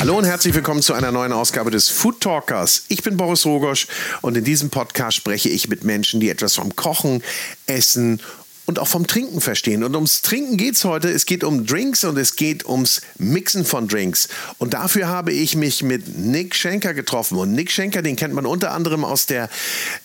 Hallo und herzlich willkommen zu einer neuen Ausgabe des Food Talkers. Ich bin Boris Rogosch und in diesem Podcast spreche ich mit Menschen, die etwas vom Kochen, Essen und auch vom Trinken verstehen. Und ums Trinken geht es heute. Es geht um Drinks und es geht ums Mixen von Drinks. Und dafür habe ich mich mit Nick Schenker getroffen. Und Nick Schenker, den kennt man unter anderem aus der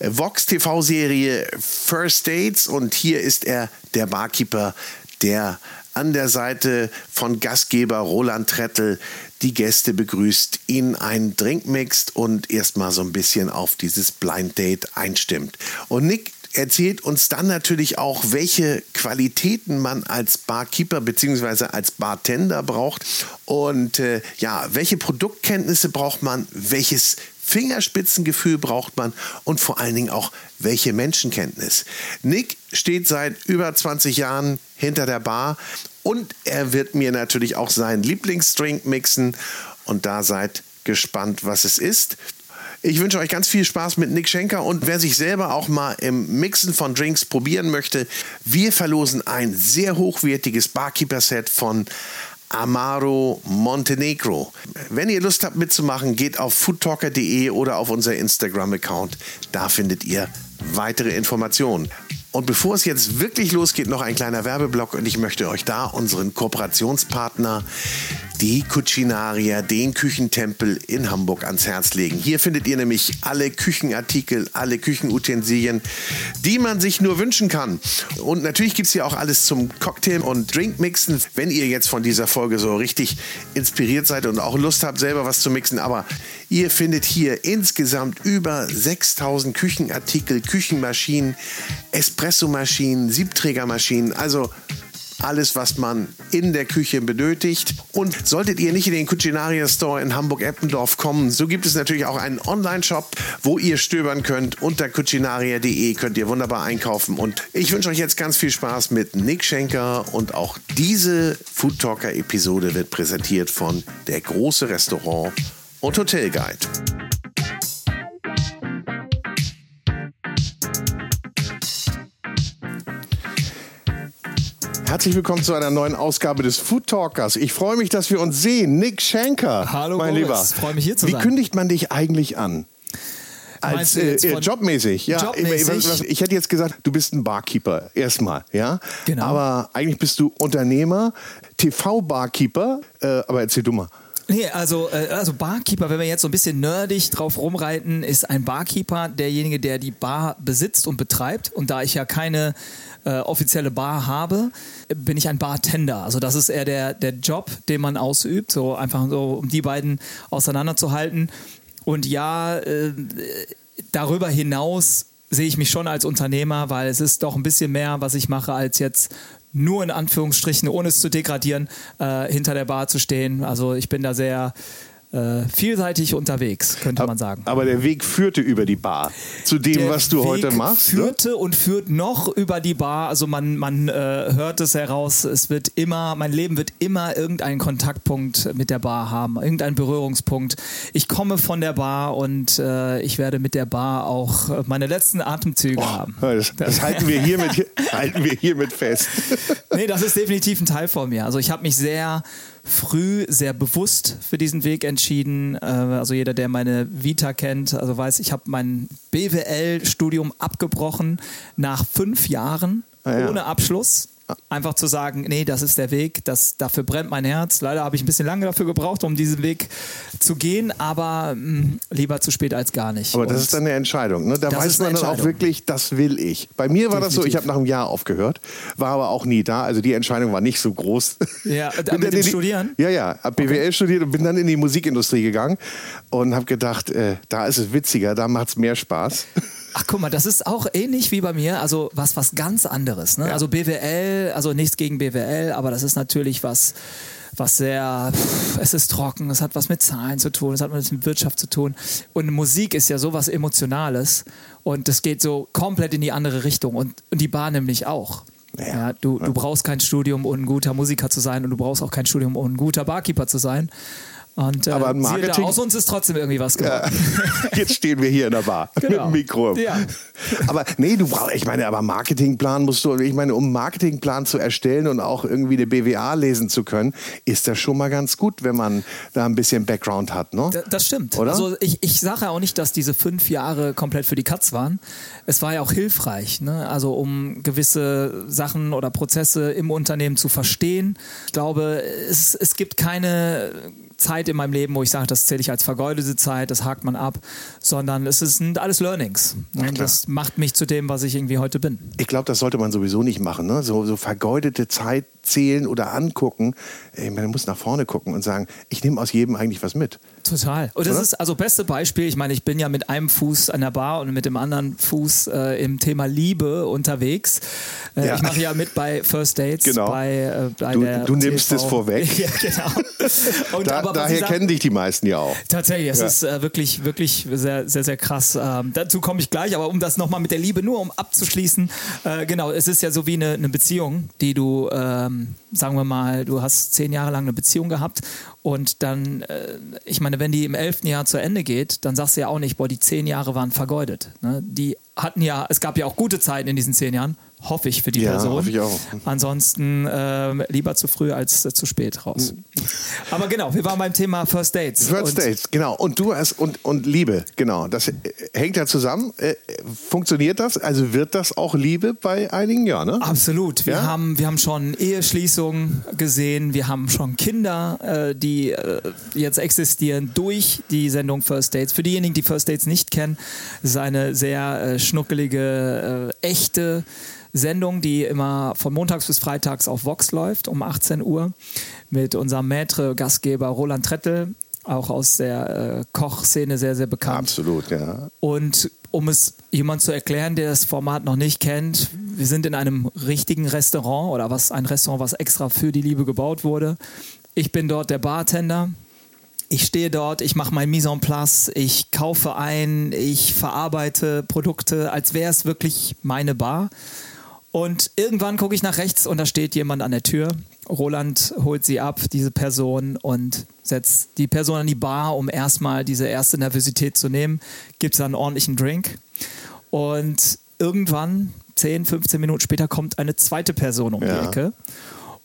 Vox TV-Serie First Dates. Und hier ist er der Barkeeper, der an der Seite von Gastgeber Roland Trettel die Gäste begrüßt, ihnen einen Drink mixt und erstmal so ein bisschen auf dieses Blind Date einstimmt. Und Nick erzählt uns dann natürlich auch, welche Qualitäten man als Barkeeper bzw. als Bartender braucht und äh, ja, welche Produktkenntnisse braucht man, welches Fingerspitzengefühl braucht man und vor allen Dingen auch welche Menschenkenntnis. Nick steht seit über 20 Jahren hinter der Bar und er wird mir natürlich auch seinen Lieblingsdrink mixen und da seid gespannt, was es ist. Ich wünsche euch ganz viel Spaß mit Nick Schenker und wer sich selber auch mal im Mixen von Drinks probieren möchte, wir verlosen ein sehr hochwertiges Barkeeper-Set von Amaro Montenegro. Wenn ihr Lust habt mitzumachen, geht auf foodtalker.de oder auf unser Instagram-Account. Da findet ihr weitere Informationen. Und bevor es jetzt wirklich losgeht, noch ein kleiner Werbeblock und ich möchte euch da unseren Kooperationspartner, die Cucinaria, den Küchentempel in Hamburg ans Herz legen. Hier findet ihr nämlich alle Küchenartikel, alle Küchenutensilien, die man sich nur wünschen kann. Und natürlich gibt es hier auch alles zum Cocktail und Drinkmixen, wenn ihr jetzt von dieser Folge so richtig inspiriert seid und auch Lust habt, selber was zu mixen. Aber ihr findet hier insgesamt über 6000 Küchenartikel, Küchenmaschinen, Espresso Espressomaschinen, Siebträgermaschinen, also alles, was man in der Küche benötigt. Und solltet ihr nicht in den Cucinaria Store in Hamburg-Eppendorf kommen, so gibt es natürlich auch einen Online-Shop, wo ihr stöbern könnt. Unter cucinaria.de könnt ihr wunderbar einkaufen. Und ich wünsche euch jetzt ganz viel Spaß mit Nick Schenker. Und auch diese Food Talker-Episode wird präsentiert von der große Restaurant und Hotel Guide. Herzlich willkommen zu einer neuen Ausgabe des Food Talkers. Ich freue mich, dass wir uns sehen. Nick Schenker. Hallo, mein Boris. Lieber. Freue mich hier zu Wie sein. kündigt man dich eigentlich an? Als äh, äh, jobmäßig, ja. Jobmäßig? Ich hätte jetzt gesagt, du bist ein Barkeeper erstmal, ja. Genau. Aber eigentlich bist du Unternehmer, TV-Barkeeper. Äh, aber erzähl du mal. Nee, also, äh, also Barkeeper, wenn wir jetzt so ein bisschen nerdig drauf rumreiten, ist ein Barkeeper derjenige, der die Bar besitzt und betreibt. Und da ich ja keine äh, offizielle Bar habe, bin ich ein Bartender. Also das ist eher der, der Job, den man ausübt, so einfach so, um die beiden auseinanderzuhalten. Und ja, äh, darüber hinaus sehe ich mich schon als Unternehmer, weil es ist doch ein bisschen mehr, was ich mache, als jetzt nur in Anführungsstrichen, ohne es zu degradieren, äh, hinter der Bar zu stehen. Also ich bin da sehr äh, vielseitig unterwegs, könnte man sagen. Aber der Weg führte über die Bar zu dem, Der was du Weg heute machst. ne? Führte und führt noch über die Bar. Also man, man äh, hört es heraus. Es wird immer, mein Leben wird immer irgendeinen Kontaktpunkt mit der Bar haben, irgendeinen Berührungspunkt. Ich komme von der Bar und äh, ich werde mit der Bar auch meine letzten Atemzüge haben. Ja, Das, das halten wir hiermit, halten wir hiermit fest. Nee, das ist definitiv ein Teil von mir. Also ich habe mich sehr früh, sehr bewusst für diesen Weg entschieden. Äh, Also jeder, der meine Vita kennt, also weiß, ich habe mein BWL-Studium abgebrochen nach fünf Jahren Ah, ja. ohne Abschluss. Einfach zu sagen, nee, das ist der Weg, das, dafür brennt mein Herz. Leider habe ich ein bisschen lange dafür gebraucht, um diesen Weg zu gehen, aber mh, lieber zu spät als gar nicht. Aber das Und- ist dann eine Entscheidung. Ne? Da Das weiß man dann auch wirklich, das will ich. Bei mir war das so, ich Definitiv. habe nach einem Jahr aufgehört, war aber auch nie da. Also die Entscheidung war nicht so groß. Ja, Bin mit dem die- Studieren? Ja, ja. Hab BWL studiert und bin dann in die Musikindustrie gegangen und habe gedacht, äh, da ist es witziger, da macht es mehr Spaß. Ach guck mal, das ist auch ähnlich wie bei mir, also was was ganz anderes. Ne? Also BWL, also nichts gegen BWL, aber das ist natürlich was, was sehr, pff, es ist trocken, es hat was mit Zahlen zu tun, es hat was mit Wirtschaft zu tun. Und Musik ist ja sowas Emotionales und das geht so komplett in die andere Richtung und, und die Bar nämlich auch. Ja. Ja, du, du brauchst kein Studium, um ein guter Musiker zu sein und du brauchst auch kein Studium, um ein guter Barkeeper zu sein. Und äh, Aber Marketing- da, aus uns ist trotzdem irgendwie was geworden. Jetzt stehen wir hier in der Bar mit Genau. dem Mikro. Ja. Aber nee, du brauchst, ich meine, aber Marketingplan musst du, ich meine, um einen Marketingplan zu erstellen und auch irgendwie eine BWA lesen zu können, ist das schon mal ganz gut, wenn man da ein bisschen Background hat, ne? Da- Das stimmt. Oder? Also ich, ich sage ja auch nicht, dass diese fünf Jahre komplett für die Katz waren. Es war ja auch hilfreich, ne? also um gewisse Sachen oder Prozesse im Unternehmen zu verstehen. Ich glaube, es, es gibt keine Zeit in meinem Leben, wo ich sage, das zähle ich als vergeudete Zeit, das hakt man ab, sondern es ist- sind alles Learnings. Ne? Das macht mich zu dem, was ich irgendwie heute bin. Ich glaube, das sollte man sowieso nicht machen. Ne? So, so vergeudete Zeit zählen oder angucken. Meine, man muss nach vorne gucken und sagen, ich nehme aus jedem eigentlich was mit. Total. Und das Oder? ist also beste Beispiel. Ich meine, ich bin ja mit einem Fuß an der Bar und mit dem anderen Fuß äh, im Thema Liebe unterwegs. Äh, Ja. Ich mache ja mit bei First Dates. Genau. Bei, äh, bei Du- du nimmst TV. es vorweg. ja, genau. Und Da, aber daher ich sag- kennen dich die meisten ja auch. Tatsächlich, es Ja. ist äh, wirklich, wirklich sehr, sehr, sehr krass. Ähm, dazu komme ich gleich, aber um das nochmal mit der Liebe nur um abzuschließen, äh, genau, es ist ja so wie eine, eine Beziehung, die du, ähm, sagen wir mal, du hast zehn Jahre lang eine Beziehung gehabt und dann, äh, ich meine, wenn die im elften Jahr zu Ende geht, dann sagst du ja auch nicht, boah, die zehn Jahre waren vergeudet. Ne? Die hatten ja, es gab ja auch gute Zeiten in diesen zehn Jahren, hoffe ich für die Ja, Person. hoffe ich auch. Ansonsten ähm, lieber zu früh als äh, zu spät raus. Aber genau, wir waren beim Thema First Dates. First Dates, genau. Und du hast und, und Liebe, genau. Das äh, hängt ja zusammen. Äh, funktioniert das? Also wird das auch Liebe bei einigen? Ja, ne? Absolut. Wir, Ja? haben, wir haben schon Eheschließungen gesehen, wir haben schon Kinder, äh, die äh, jetzt existieren durch die Sendung First Dates. Für diejenigen, die First Dates nicht kennen, ist eine sehr äh, schnuckelige, äh, echte Sendung, die immer von montags bis freitags auf Vox läuft, um 18 Uhr, mit unserem Maitre-Gastgeber Roland Trettel, auch aus der äh, Kochszene sehr, sehr bekannt. Absolut, ja. Und um es jemand zu erklären, der das Format noch nicht kennt, wir sind in einem richtigen Restaurant oder was ein Restaurant, was extra für die Liebe gebaut wurde. Ich bin dort der Bartender. Ich stehe dort, ich mache mein Mise en place, ich kaufe ein, ich verarbeite Produkte, als wäre es wirklich meine Bar. Und irgendwann gucke ich nach rechts und da steht jemand an der Tür. Roland holt sie ab, diese Person, und setzt die Person an die Bar, um erstmal diese erste Nervosität zu nehmen. Gibt dann einen ordentlichen Drink. Und irgendwann, 10, 15 Minuten später, kommt eine zweite Person um Ja. die Ecke.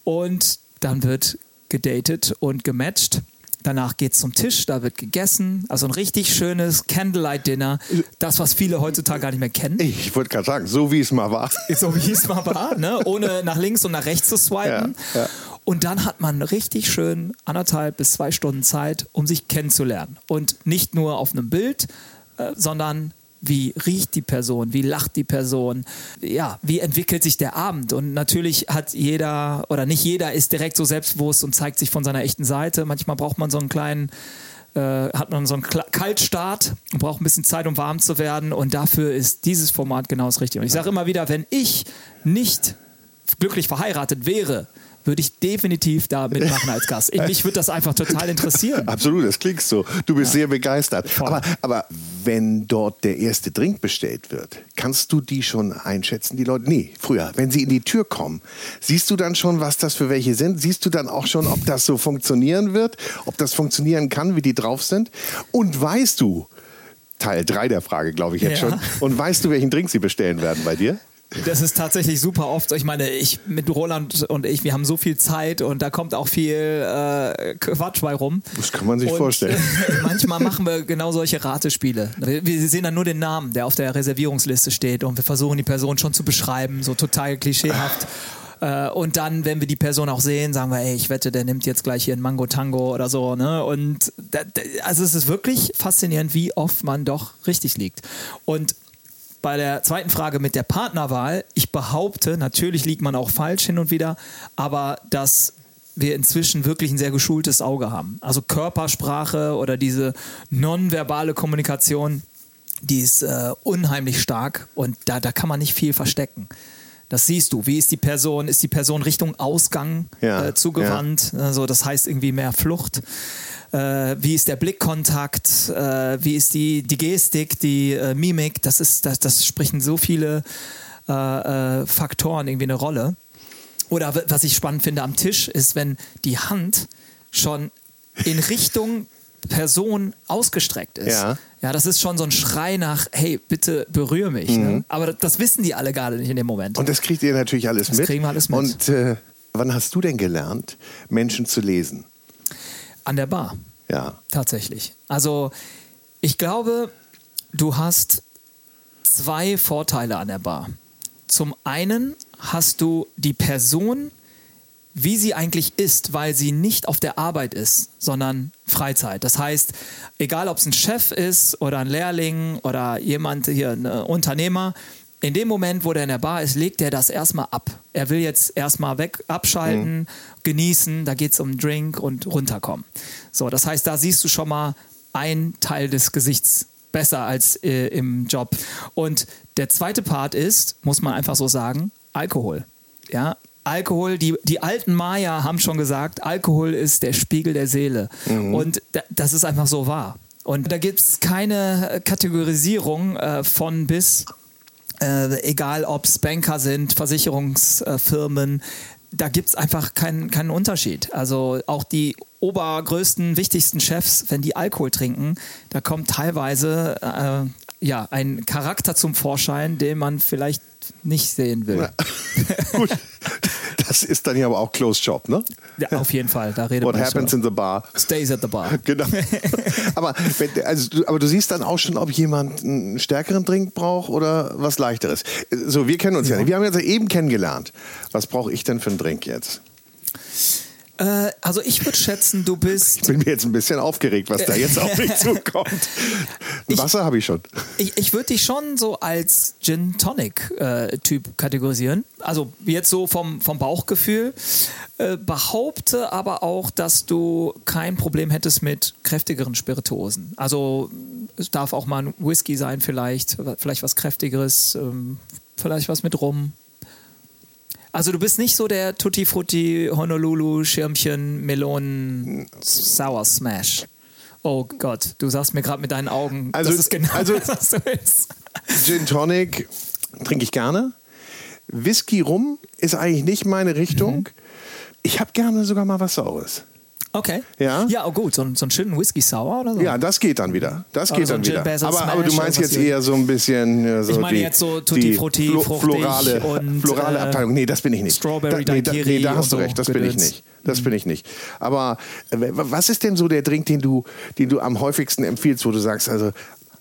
Und dann wird gedatet und gematcht. Danach geht es zum Tisch, da wird gegessen. Also ein richtig schönes Candlelight-Dinner. Das, was viele heutzutage gar nicht mehr kennen. Ich wollte gerade sagen, so wie es mal war. So wie es mal war, ne? ohne nach links und nach rechts zu swipen. Ja, ja. Und dann hat man richtig schön anderthalb bis zwei Stunden Zeit, um sich kennenzulernen. Und nicht nur auf einem Bild, äh, sondern wie riecht die Person, wie lacht die Person, ja, wie entwickelt sich der Abend. Und natürlich hat jeder oder nicht jeder ist direkt so selbstbewusst und zeigt sich von seiner echten Seite. Manchmal braucht man so einen kleinen äh, hat man so einen Kaltstart und braucht ein bisschen Zeit, um warm zu werden. Und dafür ist dieses Format genau das Richtige. Und ich sage immer wieder, wenn ich nicht glücklich verheiratet wäre, würde ich definitiv da mitmachen als Gast. Ich- Mich würde das einfach total interessieren. Absolut, das klingt so. Du bist sehr begeistert. Aber, aber wenn dort der erste Drink bestellt wird, kannst du die schon einschätzen, die Leute? Nee, früher, wenn sie in die Tür kommen, siehst du dann schon, was das für welche sind? Siehst du dann auch schon, ob das so funktionieren wird, ob das funktionieren kann, wie die drauf sind? Und weißt du, Teil 3 der Frage, glaube ich jetzt Ja. schon, und weißt du, welchen Drink sie bestellen werden bei dir? Das ist tatsächlich super oft. Ich meine, ich mit Roland und ich, wir haben so viel Zeit und da kommt auch viel äh, Quatsch bei rum. Das kann man sich Und, vorstellen. manchmal machen wir genau solche Ratespiele. Wir, wir sehen dann nur den Namen, der auf der Reservierungsliste steht und wir versuchen die Person schon zu beschreiben, so total klischeehaft. Äh, Und dann, wenn wir die Person auch sehen, sagen wir, ey, ich wette, der nimmt jetzt gleich hier ein Mango Tango oder so. Ne? Und da, also es ist wirklich faszinierend, wie oft man doch richtig liegt. Und bei der zweiten Frage mit der Partnerwahl, ich behaupte, natürlich liegt man auch falsch hin und wieder, aber dass wir inzwischen wirklich ein sehr geschultes Auge haben. Also Körpersprache oder diese nonverbale Kommunikation, die ist äh, unheimlich stark und da, da kann man nicht viel verstecken. Das siehst du. Wie ist die Person? Ist die Person Richtung Ausgang Ja, äh, zugewandt? Also das heißt irgendwie mehr Flucht. Äh, wie ist der Blickkontakt? Äh, wie ist die, die Gestik, die äh, Mimik? Das ist, das, das sprechen so viele äh, äh, Faktoren irgendwie eine Rolle. Oder was ich spannend finde am Tisch ist, wenn die Hand schon in Richtung Person ausgestreckt ist. Ja. ja, das ist schon so ein Schrei nach, hey, bitte berühre mich. Ne? Aber das wissen die alle gerade nicht in dem Moment. Und das kriegt ihr natürlich alles Das mit. kriegen wir alles mit. Und äh, wann hast du denn gelernt, Menschen zu lesen? An der Bar. Ja. Tatsächlich. Also ich glaube, du hast zwei Vorteile an der Bar. Zum einen hast du die Person, wie sie eigentlich ist, weil sie nicht auf der Arbeit ist, sondern Freizeit. Das heißt, egal ob es ein Chef ist oder ein Lehrling oder jemand hier, ein Unternehmer, in dem Moment, wo der in der Bar ist, legt er das erstmal ab. Er will jetzt erstmal weg, abschalten, genießen, da geht es um einen Drink und runterkommen. So, das heißt, da siehst du schon mal ein Teil des Gesichts besser als äh, im Job. Und der zweite Part ist, muss man einfach so sagen, Alkohol. Ja, Alkohol, die, die alten Maya haben schon gesagt, Alkohol ist der Spiegel der Seele. Und da, das ist einfach so wahr. Und da gibt es keine Kategorisierung äh, von bis, äh, egal ob es Banker sind, Versicherungsfirmen, da gibt es einfach keinen, keinen Unterschied. Also auch die obergrößten, wichtigsten Chefs, wenn die Alkohol trinken, da kommt teilweise äh, ja, ein Charakter zum Vorschein, den man vielleicht nicht sehen will. Gut. Das ist dann ja aber auch Closed Shop, ne? Ja, auf jeden Fall, da redet What man happens schon. in the bar? Stays at the bar. Genau. aber, wenn, also, du, aber du siehst dann auch schon, ob jemand einen stärkeren Drink braucht oder was leichteres. So, wir kennen uns ja, nicht. Wir haben uns ja eben kennengelernt. Was brauche ich denn für einen Drink jetzt? Äh, also ich würde schätzen, du Ich bist. bin mir jetzt ein bisschen aufgeregt, was da jetzt auf mich zukommt. Wasser habe ich schon. Ich, ich würde dich schon so als Gin Tonic äh, Typ kategorisieren. Also jetzt so vom, vom Bauchgefühl. Äh, behaupte aber auch, dass du kein Problem hättest mit kräftigeren Spirituosen. Also es darf auch mal ein Whisky sein, vielleicht, vielleicht was kräftigeres, ähm, vielleicht was mit Rum. Also du bist nicht so der Tutti Frutti Honolulu Schirmchen Melonen Sour Smash. Oh Gott, du sagst mir gerade mit deinen Augen, Also- das ist genau also- das, was du willst. Gin Tonic trinke ich gerne. Whisky rum ist eigentlich nicht meine Richtung. Mhm. Ich habe gerne sogar mal was Saures. Okay. Ja? Ja, oh gut, so, ein- so einen schönen Whisky Sour oder so. Ja, das geht dann wieder. Das geht so dann wieder. Aber, aber du meinst jetzt eher so ein bisschen. äh, So Ich meine die, jetzt so Tutti Frutti, Flo- florale, und, florale äh, Abteilung. Nee, das bin ich nicht. Strawberry da, nee, da, nee, da hast du recht, das bin ich nicht. Das bin ich nicht. Aber äh, was ist denn so der Drink, den du, den du am häufigsten empfiehlst, wo du sagst, also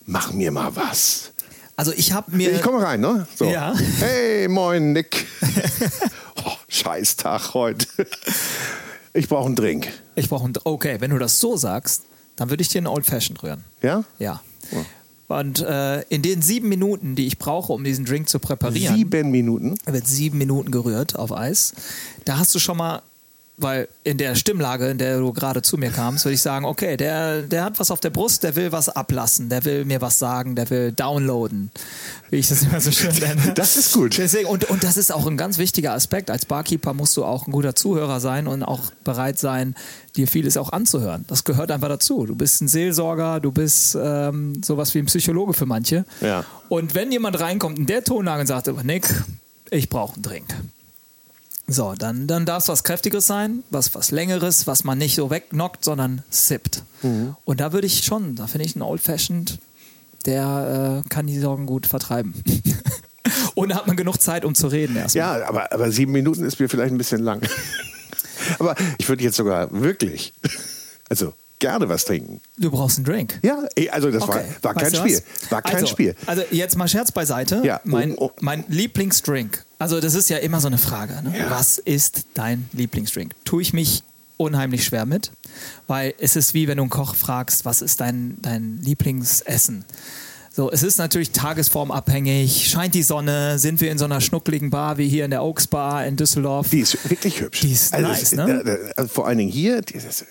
mach mir mal was? Also ich habe mir. Ich komme rein, ne? So. Ja. Hey, moin, Nick. oh, scheiß Tag heute. Ich brauche einen Drink. Ich brauche einen. Okay, wenn du das so sagst, dann würde ich dir einen Old Fashioned rühren. Ja? Ja. Und äh, in den sieben Minuten, die ich brauche, um diesen Drink zu präparieren, Sieben Minuten. wird sieben Minuten gerührt auf Eis. Da hast du schon mal, weil in der Stimmlage, in der du gerade zu mir kamst, würde ich sagen, okay, der, der hat was auf der Brust, der will was ablassen, der will mir was sagen, der will downloaden, wie ich das immer so schön nenne. Das ist gut. Deswegen, und, und das ist auch ein ganz wichtiger Aspekt. Als Barkeeper musst du auch ein guter Zuhörer sein und auch bereit sein, dir vieles auch anzuhören. Das gehört einfach dazu. Du bist ein Seelsorger, du bist ähm, sowas wie ein Psychologe für manche. Ja. Und wenn jemand reinkommt in der Tonlage und sagt, Nick, ich brauche einen Drink. So, dann, dann darf es was Kräftigeres sein, was, was Längeres, was man nicht so wegknockt, sondern sippt. Und da würde ich schon, da finde ich einen Old Fashioned, der äh, kann die Sorgen gut vertreiben. Und da hat man genug Zeit, um zu reden erstmal. Ja, aber, aber sieben Minuten ist mir vielleicht ein bisschen lang. aber ich würde jetzt sogar wirklich, also gerne was trinken. Du brauchst einen Drink. Ja, eh, also das Okay. war, war kein Weißt Spiel. War kein also, Spiel. Also jetzt mal Scherz beiseite. Ja. Mein, Oh, oh. mein Lieblingsdrink. Also das ist ja immer so eine Frage. Ne? Ja. Was ist dein Lieblingsdrink? Tue ich mich unheimlich schwer mit, weil es ist wie wenn du einen Koch fragst, was ist dein, dein Lieblingsessen? So, es ist natürlich tagesformabhängig. Scheint die Sonne? Sind wir in so einer schnuckligen Bar wie hier in der Oaks Bar in Düsseldorf? Die ist wirklich hübsch. Die ist nice, es- ne? also vor allen Dingen hier dieses,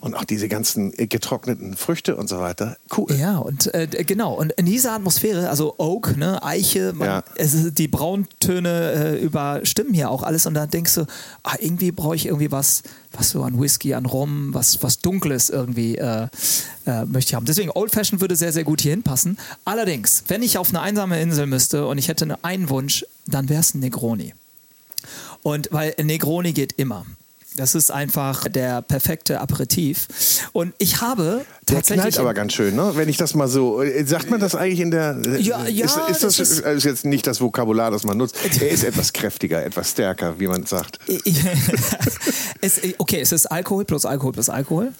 und auch diese ganzen äh, getrockneten Früchte und so weiter. Cool. Ja, und äh, genau. Und in dieser Atmosphäre, also Oak, ne, Eiche, man, Ja. es ist, die Brauntöne äh, überstimmen hier auch alles. Und dann denkst du, ah, irgendwie brauche ich irgendwie was, was so an Whisky, an Rum, was, was Dunkles irgendwie äh, äh, möchte ich haben. Deswegen Old Fashioned würde sehr, sehr gut hier hinpassen. Allerdings, wenn ich auf eine einsame Insel müsste und ich hätte einen Wunsch, dann wäre es ein Negroni. Und weil Negroni geht immer. Das ist einfach der perfekte Aperitif. Und ich habe Der knallt aber ganz schön, ne? Wenn ich das mal so. äh, Sagt man das eigentlich in der. Ja, ja, Ist, ist das, das ist- ist jetzt nicht das Vokabular, das man nutzt. Er ist etwas kräftiger, etwas stärker, wie man sagt. es, okay, es ist Alkohol plus Alkohol plus Alkohol.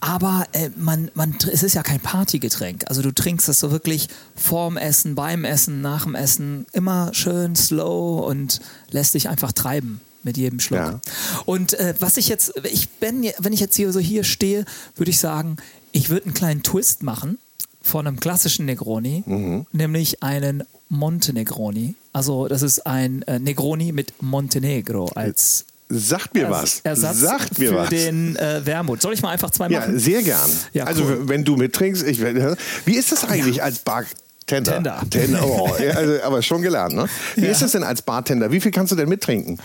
Aber äh, man, man, es ist ja kein Partygetränk. Also du trinkst das so wirklich vorm Essen, beim Essen, nach dem Essen. Immer schön slow und lässt dich einfach treiben mit jedem Schluck. Ja. Und äh, was ich jetzt, ich bin, wenn ich jetzt hier so hier stehe, würde ich sagen, ich würde einen kleinen Twist machen von einem klassischen Negroni, nämlich einen Monte Negroni. Also das ist ein äh, Negroni mit Montenegro als Sagt mir was. Ersatz Sagt mir für was. den äh, Wermut. Soll ich mal einfach zwei Ja, machen? sehr gern. Ja, also, cool. wenn du mittrinkst, ich, wie ist das eigentlich als Bartender? Tender. Tender, oh, ja, also, aber schon gelernt, ne? Wie Ja. ist das denn als Bartender? Wie viel kannst du denn mittrinken?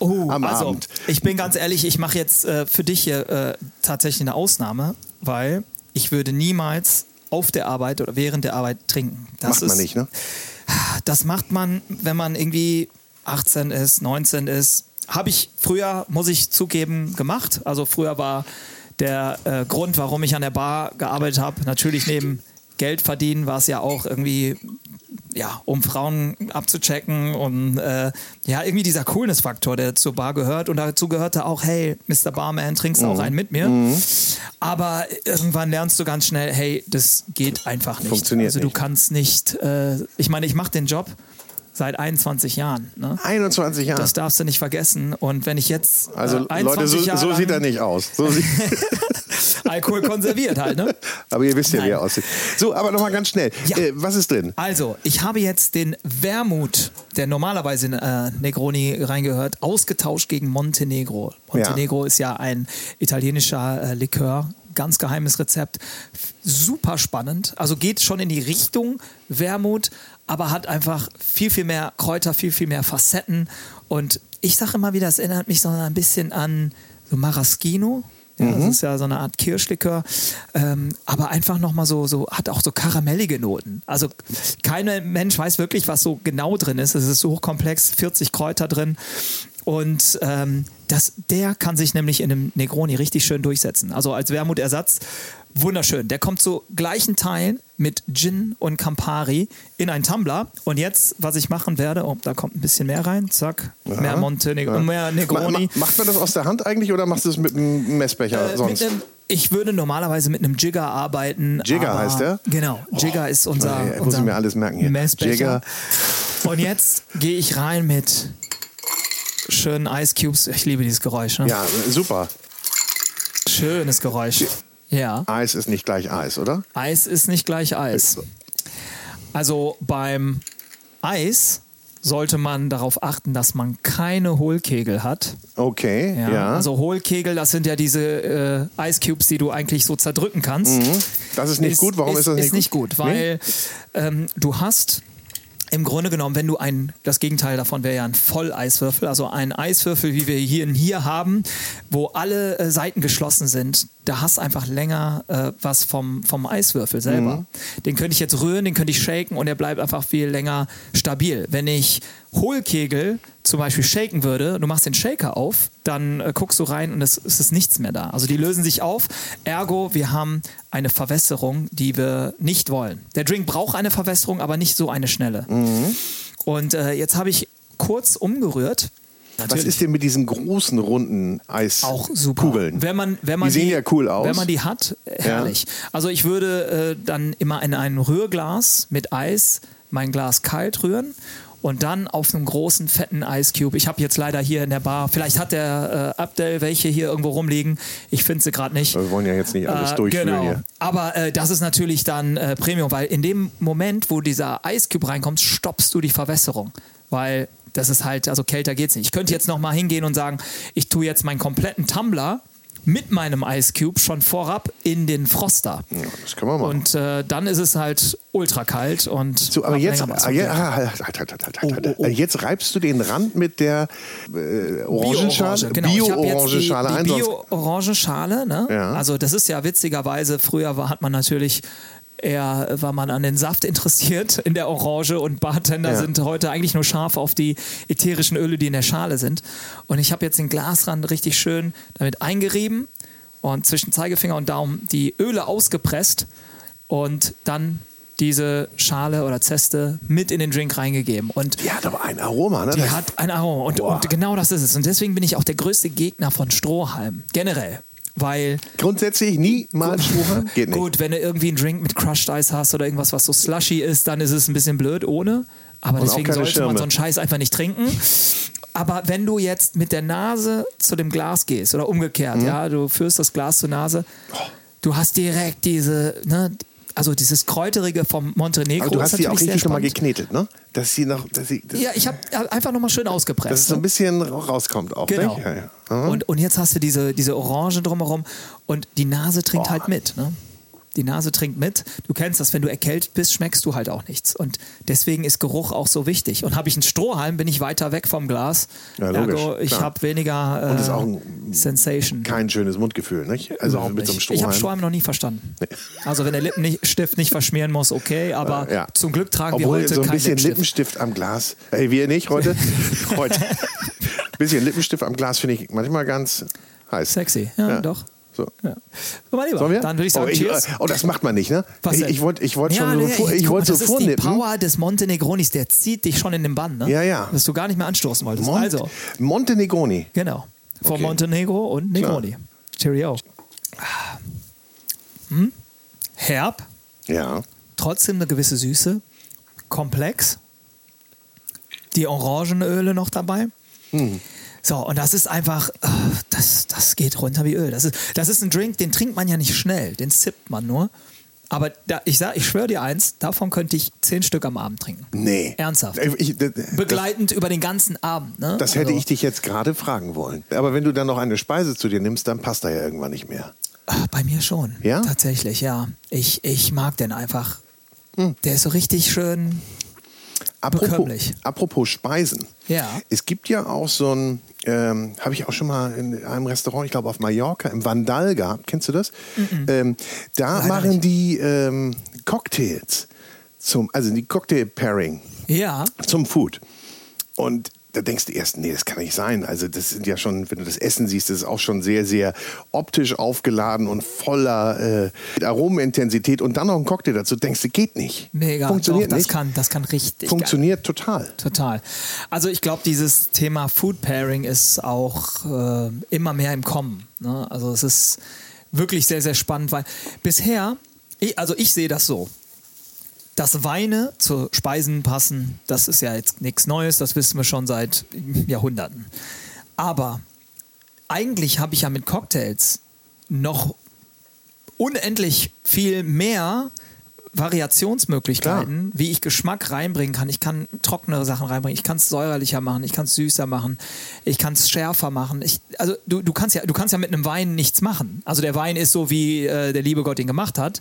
Oh, am also, Abend? ich bin ganz ehrlich, ich mache jetzt äh, für dich hier äh, tatsächlich eine Ausnahme, weil ich würde niemals auf der Arbeit oder während der Arbeit trinken. Das Macht man ist, nicht, ne? Das macht man, wenn man irgendwie 18 ist, 19 ist. Habe ich früher, muss ich zugeben, gemacht. Also früher war der äh, Grund, warum ich an der Bar gearbeitet habe, natürlich neben Geld verdienen, war es ja auch irgendwie, ja, um Frauen abzuchecken und äh, ja, irgendwie dieser Coolness-Faktor, der zur Bar gehört. Und dazu gehörte auch, hey, Mr. Barman, trinkst du Mhm. auch einen mit mir? Aber irgendwann lernst du ganz schnell, hey, das geht einfach nicht. Funktioniert also du nicht. kannst nicht, äh, ich meine, ich mache den Job seit 21 Jahren. Ne? 21 Jahre. Das darfst du nicht vergessen. Und wenn ich jetzt äh, also, 21 Leute, so, Jahre so sieht er nicht aus. So Alkohol konserviert halt, ne? aber ihr wisst ja, wie Nein. er aussieht. So, aber nochmal ganz schnell. Ja. Äh, was ist drin? Also, ich habe jetzt den Wermut, der normalerweise in äh, Negroni reingehört, ausgetauscht gegen Montenegro. Montenegro ist ja ein italienischer äh, Likör, ganz geheimes Rezept. Super spannend. Also geht schon in die Richtung Wermut, aber hat einfach viel, viel mehr Kräuter, viel, viel mehr Facetten. Und ich sage immer wieder, es erinnert mich so ein bisschen an so Maraschino. Ja, Das ist ja so eine Art Kirschlikör, ähm, aber einfach nochmal so, so, hat auch so karamellige Noten. Also kein Mensch weiß wirklich, was so genau drin ist. Es ist so hochkomplex, 40 Kräuter drin. Und ähm, das, der kann sich nämlich in einem Negroni richtig schön durchsetzen. Also als Wermutersatz wunderschön. Der kommt zu gleichen Teilen mit Gin und Campari in einen Tumbler. Und jetzt, was ich machen werde, oh, da kommt ein bisschen mehr rein, zack, mehr Montenegro, mehr Ma, Negroni. ma, macht man das aus der Hand eigentlich oder machst du es mit einem Messbecher Äh, sonst? einem, ich würde normalerweise mit einem Jigger arbeiten. Jigger heißt der? Genau, Jigger ist unser, Ey, muss ich unser mir alles merken hier. Messbecher. Jigger. Und jetzt gehe ich rein mit schönen Ice Cubes. Ich liebe dieses Geräusch. Ne? Ja, super. Schönes Geräusch. Ja, Eis ist nicht gleich Eis, oder? Eis ist nicht gleich Eis. Also beim Eis sollte man darauf achten, dass man keine Hohlkegel hat. Okay, Ja, ja. Also Hohlkegel, das sind ja diese äh, Ice Cubes, die du eigentlich so zerdrücken kannst. das ist nicht gut. Warum ist, das nicht ist nicht gut? Weil ähm, du hast im Grunde genommen, wenn du ein, das Gegenteil davon wäre ja ein Volleiswürfel, also ein Eiswürfel, wie wir hier, hier haben, wo alle äh, Seiten geschlossen sind, da hast einfach länger äh, was vom, vom Eiswürfel selber. Mhm. Den könnte ich jetzt rühren, den könnte ich shaken und er bleibt einfach viel länger stabil. Wenn ich Hohlkegel zum Beispiel shaken würde, du machst den Shaker auf, dann äh, guckst du rein und es, es ist nichts mehr da. Also die lösen sich auf. Ergo, wir haben eine Verwässerung, die wir nicht wollen. Der Drink braucht eine Verwässerung, aber nicht so eine schnelle. Und äh, jetzt habe ich kurz umgerührt. Was ist denn mit diesen großen runden auch super. Eiskugeln? Wenn man, wenn man Die sehen ja cool aus. Wenn man die hat, herrlich. Also ich würde äh, dann immer in ein Rührglas mit Eis mein Glas kalt rühren und dann auf einem großen, fetten Ice Cube. Ich habe jetzt leider hier in der Bar, vielleicht hat der äh, Abdel welche hier irgendwo rumliegen. Ich finde sie gerade nicht. Wir wollen ja jetzt nicht alles Äh, durchführen genau. hier. Aber äh, das ist natürlich dann äh, Premium, weil in dem Moment, wo dieser Ice Cube reinkommt, stoppst du die Verwässerung. Weil das ist halt, also kälter geht's nicht. Ich könnte jetzt noch mal hingehen und sagen, ich tue jetzt meinen kompletten Tumbler mit meinem Ice Cube schon vorab in den Froster. Ja, das können wir machen. Und äh, dann ist es halt ultra kalt und so, aber hat jetzt, ah, ja, ah, halt, halt, halt, halt, halt, Oh, halt. oh, oh. jetzt reibst du den Rand mit der äh, Orangenschale, Bio-Orange, genau. Bio-Orangenschale die, ein. die sonst- Bio-Orangenschale, ne? Ja. Also das ist ja witzigerweise, früher war, hat man natürlich eher war man an den Saft interessiert in der Orange und Bartender Ja. sind heute eigentlich nur scharf auf die ätherischen Öle, die in der Schale sind. Und ich habe jetzt den Glasrand richtig schön damit eingerieben und zwischen Zeigefinger und Daumen die Öle ausgepresst und dann diese Schale oder Zeste mit in den Drink reingegeben. Und Die hat aber ein Aroma, ne? die Das- hat ein Aroma. Und, und genau das ist es. Und deswegen bin ich auch der größte Gegner von Strohhalm. Generell. Weil Grundsätzlich niemals Strohhalm? Geht nicht. Gut, wenn du irgendwie einen Drink mit Crushed Ice hast oder irgendwas, was so slushy ist, dann ist es ein bisschen blöd ohne. Aber Und deswegen sollte man Schirme. so einen Scheiß einfach nicht trinken. Aber wenn du jetzt mit der Nase zu dem Glas gehst oder Mhm. umgekehrt, ja, du führst das Glas zur Nase, du hast direkt diese, ne, also dieses Kräuterige vom Montenegro. Aber du ist hast die auch richtig sehr schon mal spannend. geknetet, ne? Dass sie noch, dass sie, dass, Ja, ich habe einfach nochmal schön ausgepresst. dass es so ein ne? bisschen rauskommt auch, Genau. Ja, ja. Aha. Und, und jetzt hast du diese, diese Orange drumherum und die Nase trinkt halt mit. Ne? Die Nase trinkt mit. Du kennst das, wenn du erkältet bist, schmeckst du halt auch nichts. Und deswegen ist Geruch auch so wichtig. Und habe ich einen Strohhalm, bin ich weiter weg vom Glas. Ja, logisch, Ergo, ich habe weniger äh, Und ist auch ein- Sensation. Kein schönes Mundgefühl, nicht? Also Überhaupt mit so einem nicht. Ich habe Strohhalm. Strohhalm noch nie verstanden. Also wenn der Lippenstift nicht verschmieren muss, okay, aber Ja. zum Glück tragen Obwohl wir heute so ein bisschen Lippenstift. Lippenstift am Glas. Ey, wir nicht heute. heute. bisschen Lippenstift am Glas finde ich manchmal ganz heiß. Sexy, ja, doch. So. Ja. So, mein Lieber, Sollen wir? dann würde ich sagen, oh, ich, Cheers. oh, das macht man nicht, ne? Was ich denn? ich wollte ich wollt Ja, schon so, nee, vor, ich mal, wollte so das ist die vornippen. Power des Montenegronis, der zieht dich schon in den Bann, ne? Ja, ja. Dass du gar nicht mehr anstoßen wolltest. Mont also, Montenegroni. genau. Von Okay. Montenegro und Negroni. Cheerio. Hm? Herb, Ja. trotzdem eine gewisse Süße, komplex, die Orangenöle noch dabei. Hm. So, und das ist einfach, äh, das, das geht runter wie Öl. Das ist, das ist ein Drink, den trinkt man ja nicht schnell, den sippt man nur. Aber da, ich sag, ich schwöre dir eins, davon könnte ich zehn Stück am Abend trinken. Nee. Ernsthaft. Ich, das, Begleitend über den ganzen Abend. Ne? das hätte Also, ich dich jetzt gerade fragen wollen. Aber wenn du dann noch eine Speise zu dir nimmst, dann passt da ja irgendwann nicht mehr. ah, Bei mir schon. Ja? Tatsächlich, ja. Ich, ich mag den einfach. Hm. Der ist so richtig schön. Apropos, Bekömmlich. apropos Speisen. Ja. Es gibt ja auch so ein, ähm, habe ich auch schon mal in einem Restaurant, ich glaube auf Mallorca, im Vandal gehabt. Kennst du das? Ähm, da Leider machen nicht. die ähm, Cocktails zum, also die Cocktail-Pairing Ja. zum Food. Und da denkst du erst, nee, das kann nicht sein. Also das sind ja schon, wenn du das Essen siehst, das ist auch schon sehr, sehr optisch aufgeladen und voller äh, Aromenintensität und dann noch ein Cocktail dazu, denkst du, geht nicht. Mega. Funktioniert Doch, das nicht. Kann, das kann richtig geil. Funktioniert total. Total. Also ich glaube, dieses Thema Food Pairing ist auch äh, immer mehr im Kommen. Ne? Also es ist wirklich sehr, sehr spannend, weil bisher, ich, also ich sehe das so. Dass Weine zu Speisen passen, das ist ja jetzt nichts Neues, das wissen wir schon seit Jahrhunderten. Aber eigentlich habe ich ja mit Cocktails noch unendlich viel mehr Variationsmöglichkeiten, wie ich Geschmack reinbringen kann. Ich kann trockenere Sachen reinbringen, ich kann es säuerlicher machen, ich kann es süßer machen, ich kann es schärfer machen. Ich, also du, du, kannst ja, du kannst ja mit einem Wein nichts machen. Also der Wein ist so, wie äh, der liebe Gott ihn gemacht hat.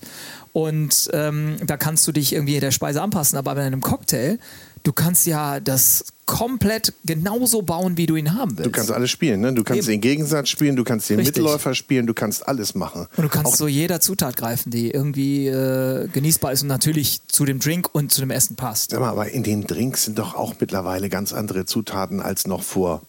Und ähm, da kannst du dich irgendwie der Speise anpassen. Aber bei einem Cocktail, du kannst ja das komplett genauso bauen, wie du ihn haben willst. Du kannst alles spielen, ne? Du kannst Eben. den Gegensatz spielen, du kannst den Richtig. Mitläufer spielen, du kannst alles machen. Und du kannst Auch, so jeder Zutat greifen, die irgendwie äh, genießbar ist und natürlich zu dem Drink und zu dem Essen passt. sag mal, aber in den Drinks sind doch auch mittlerweile ganz andere Zutaten als noch vor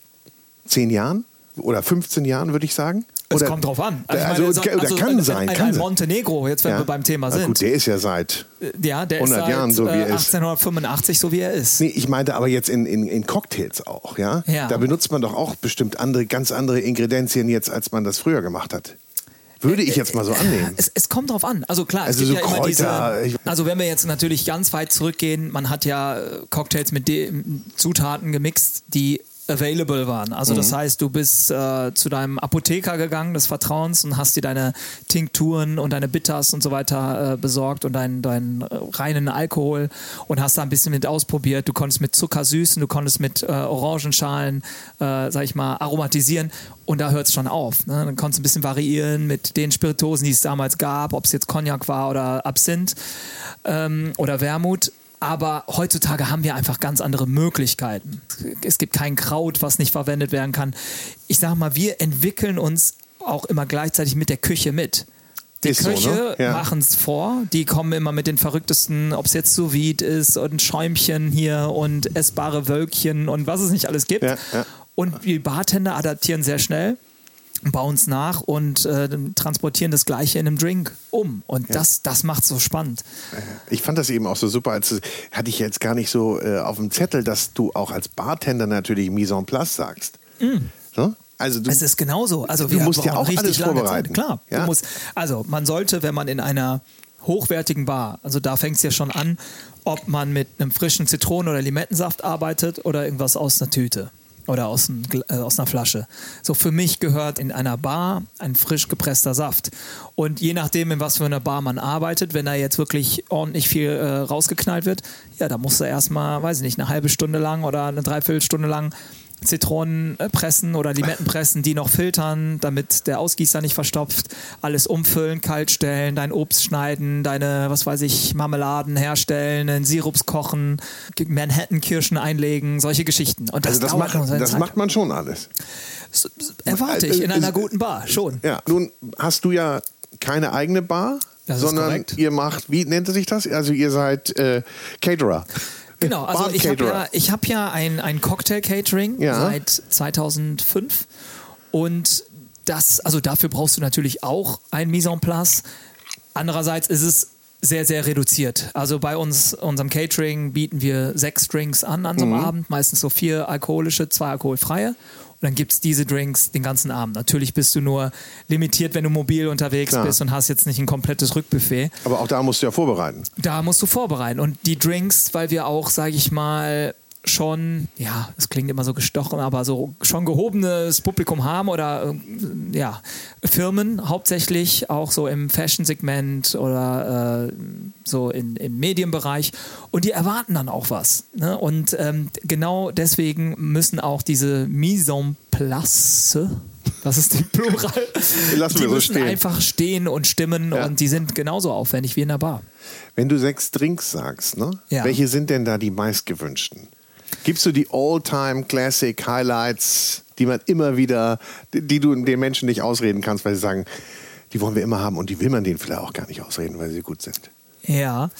zehn Jahren oder 15 Jahren, würde ich sagen. Es kommt drauf an. Also, meine, oder also, kann ein- sein, Ein, kann ein. Montenegro, jetzt wenn Ja. wir beim Thema Na sind. gut, der ist ja seit. ja, der 100 ist seit Jahren so, wie äh, er ist. 1885 so wie er ist. Nee, ich meinte aber jetzt in, in, in Cocktails auch, ja? Ja. Da benutzt man doch auch bestimmt andere, ganz andere Ingredienzien jetzt, als man das früher gemacht hat. Würde ich jetzt mal so annehmen. Es, es kommt drauf an. Also klar, Also es gibt so ja immer Kräuter, diese. ich- Also wenn wir jetzt natürlich ganz weit zurückgehen, man hat ja äh, Cocktails mit de Zutaten gemixt, die available waren. Also Mhm. das heißt, du bist äh, zu deinem Apotheker gegangen des Vertrauens und hast dir deine Tinkturen und deine Bitters und so weiter äh, besorgt und deinen deinen äh, reinen Alkohol und hast da ein bisschen mit ausprobiert. Du konntest mit Zucker süßen, du konntest mit äh, Orangenschalen, äh, sag ich mal, aromatisieren und da hört es schon auf. Ne? Dann konntest du ein bisschen variieren mit den Spiritosen, die es damals gab, ob es jetzt Cognac war oder Absinth ähm, oder Wermut. Aber heutzutage haben wir einfach ganz andere Möglichkeiten. Es gibt kein Kraut, was nicht verwendet werden kann. Ich sage mal, wir entwickeln uns auch immer gleichzeitig mit der Küche mit. Die Ist so, Köche ne? Ja. machen es vor. Die kommen immer mit den verrücktesten, ob es jetzt sous ist und Schäumchen hier und essbare Wölkchen und was es nicht alles gibt. Ja, ja. Und die Bartender adaptieren sehr schnell, bauen es nach und äh, transportieren das Gleiche in einem Drink um. Und das, das macht so spannend. Ich fand das eben auch so super, als hatte ich jetzt gar nicht so äh, auf dem Zettel, dass du auch als Bartender natürlich Mise en place sagst. So? Also du, Mm. Es ist genauso. Also Du wir musst ja auch richtig alles vorbereiten. Zeit. Klar, Ja. musst, also man sollte, wenn man in einer hochwertigen Bar, also da fängt es ja schon an, ob man mit einem frischen Zitronen- oder Limettensaft arbeitet oder irgendwas aus einer Tüte oder aus, ein, äh, aus einer Flasche. So für mich gehört in einer Bar ein frisch gepresster Saft. Und je nachdem, in was für einer Bar man arbeitet, wenn da jetzt wirklich ordentlich viel äh, rausgeknallt wird, ja, da musst du erstmal, weiß ich nicht, eine halbe Stunde lang oder eine Dreiviertelstunde lang Zitronen äh, pressen oder Limetten pressen, die noch filtern, damit der Ausgießer nicht verstopft, alles umfüllen, kalt stellen, dein Obst schneiden, deine, was weiß ich, Marmeladen herstellen, einen Sirups kochen, Manhattan-Kirschen einlegen, solche Geschichten. Und das, also das, dauert macht, das Zeit. macht man schon alles. S- s- Erwarte ich in Äh, einer ist- guten Bar, schon. Ja, nun hast du ja keine eigene Bar, Das sondern korrekt. ihr macht, wie nennt sich das? Also ihr seid äh, Caterer. Genau, also ich habe ja, ich hab ja ein, ein Cocktail-Catering Ja. seit 2005 und das, also dafür brauchst du natürlich auch ein Mise en place. Andererseits ist es sehr, sehr reduziert. Also bei uns, unserem Catering, bieten wir sechs Drinks an an so Mhm. einem Abend, meistens so vier alkoholische, zwei alkoholfreie. Und dann gibt es diese Drinks den ganzen Abend. Natürlich bist du nur limitiert, wenn du mobil unterwegs Klar. bist und hast jetzt nicht ein komplettes Rückbuffet. Aber auch da musst du ja vorbereiten. Da musst du vorbereiten. Und die Drinks, weil wir auch, sage ich mal, schon, ja, es klingt immer so gestochen, aber so schon gehobenes Publikum haben oder äh, ja, Firmen hauptsächlich auch so im Fashion-Segment oder äh, so in, im Medienbereich und die erwarten dann auch was. Ne? Und ähm, genau deswegen müssen auch diese Mise en place, das ist die Plural, Lassen die wir so müssen stehen. einfach stehen und stimmen Ja. und die sind genauso aufwendig wie in der Bar. Wenn du sechs Drinks sagst, ne? Ja. welche sind denn da die meistgewünschten? Gibst du die All-Time Classic Highlights, die man immer wieder, die du den Menschen nicht ausreden kannst, weil sie sagen, die wollen wir immer haben und die will man denen vielleicht auch gar nicht ausreden, weil sie gut sind. Ja.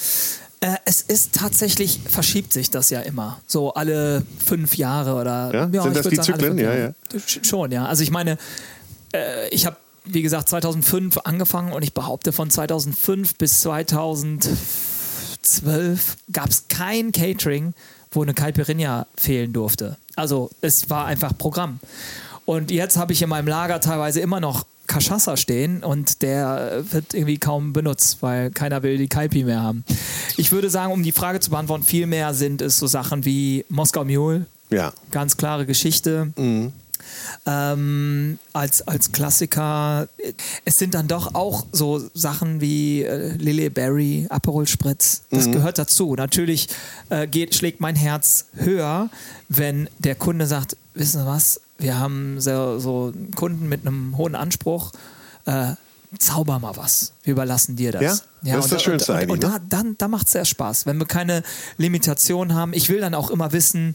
Äh, es ist tatsächlich, verschiebt sich das ja immer. So alle fünf Jahre oder. Ja? Sind ich das die sagen, Zyklen? Ja, Jahre. Sch- Schon, ja. Also ich meine, äh, ich habe, wie gesagt, 2005 angefangen und ich behaupte, von 2005 bis 2012 gab es kein Catering, wo eine Caipirinha fehlen durfte. Also es war einfach Programm. Und jetzt habe ich in meinem Lager teilweise immer noch Cachaça stehen und der wird irgendwie kaum benutzt, weil keiner will die Kaipi mehr haben. Ich würde sagen, um die Frage zu beantworten, viel mehr sind es so Sachen wie Moskau Mule, Ja. ganz klare Geschichte. Ähm, als, als Klassiker. Es sind dann doch auch so Sachen wie äh, Lily Berry, Aperol Spritz. Das gehört dazu. Natürlich äh, geht, schlägt mein Herz höher, wenn der Kunde sagt, wissen Sie was, wir haben so, so einen Kunden mit einem hohen Anspruch. Äh, Zauber mal was. Wir überlassen dir das. Ja? Das ist und das da- Schönste und, eigentlich, Und da, ne? dann, da macht es sehr Spaß. Wenn wir keine Limitation haben. Ich will dann auch immer wissen,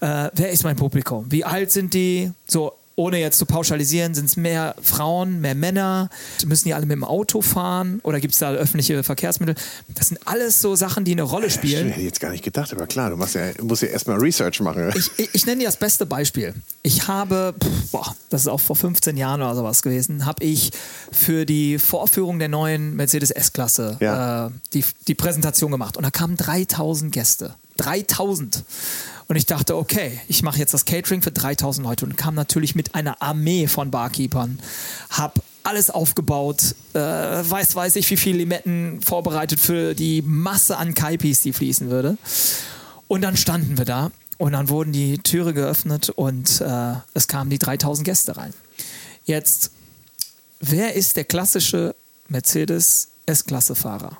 äh, wer ist mein Publikum? Wie alt sind die? So, ohne jetzt zu pauschalisieren, sind es mehr Frauen, mehr Männer? Müssen die alle mit dem Auto fahren? Oder gibt es da öffentliche Verkehrsmittel? Das sind alles so Sachen, die eine Rolle Stimmt, spielen. hätte ich jetzt gar nicht gedacht, aber klar, du musst ja, musst ja erstmal Research machen. Ich, ich, ich nenne dir das beste Beispiel. Ich habe, pff, boah, das ist auch vor 15 Jahren oder sowas gewesen, habe ich für die Vorführung der neuen Mercedes S-Klasse Ja. äh, die, die Präsentation gemacht. Und da kamen 3000 Gäste. 3000. Und ich dachte, okay, ich mache jetzt das Catering für 3000 Leute und kam natürlich mit einer Armee von Barkeepern, hab alles aufgebaut, äh, weiß, weiß ich, wie viele Limetten vorbereitet für die Masse an Kaipis, die fließen würde. Und dann standen wir da und dann wurden die Türe geöffnet und äh, es kamen die 3000 Gäste rein. Jetzt, wer ist der klassische Mercedes S-Klasse-Fahrer?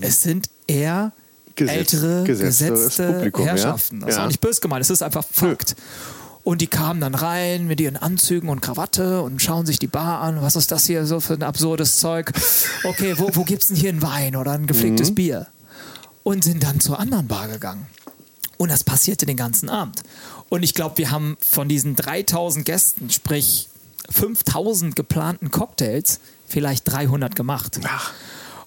Es sind eher Gesetz- ältere, gesetzte Publikum, ja? Herrschaften. Das ist Ja. auch nicht böse gemeint, das ist einfach Fakt. Und die kamen dann rein mit ihren Anzügen und Krawatte und schauen sich die Bar an. Was ist das hier so für ein absurdes Zeug? Okay, wo, wo gibt's denn hier einen Wein oder ein gepflegtes Mhm. Bier? Und sind dann zur anderen Bar gegangen. Und das passierte den ganzen Abend. Und ich glaube, wir haben von diesen 3000 Gästen, sprich 5000 geplanten Cocktails vielleicht 300 gemacht. Ach.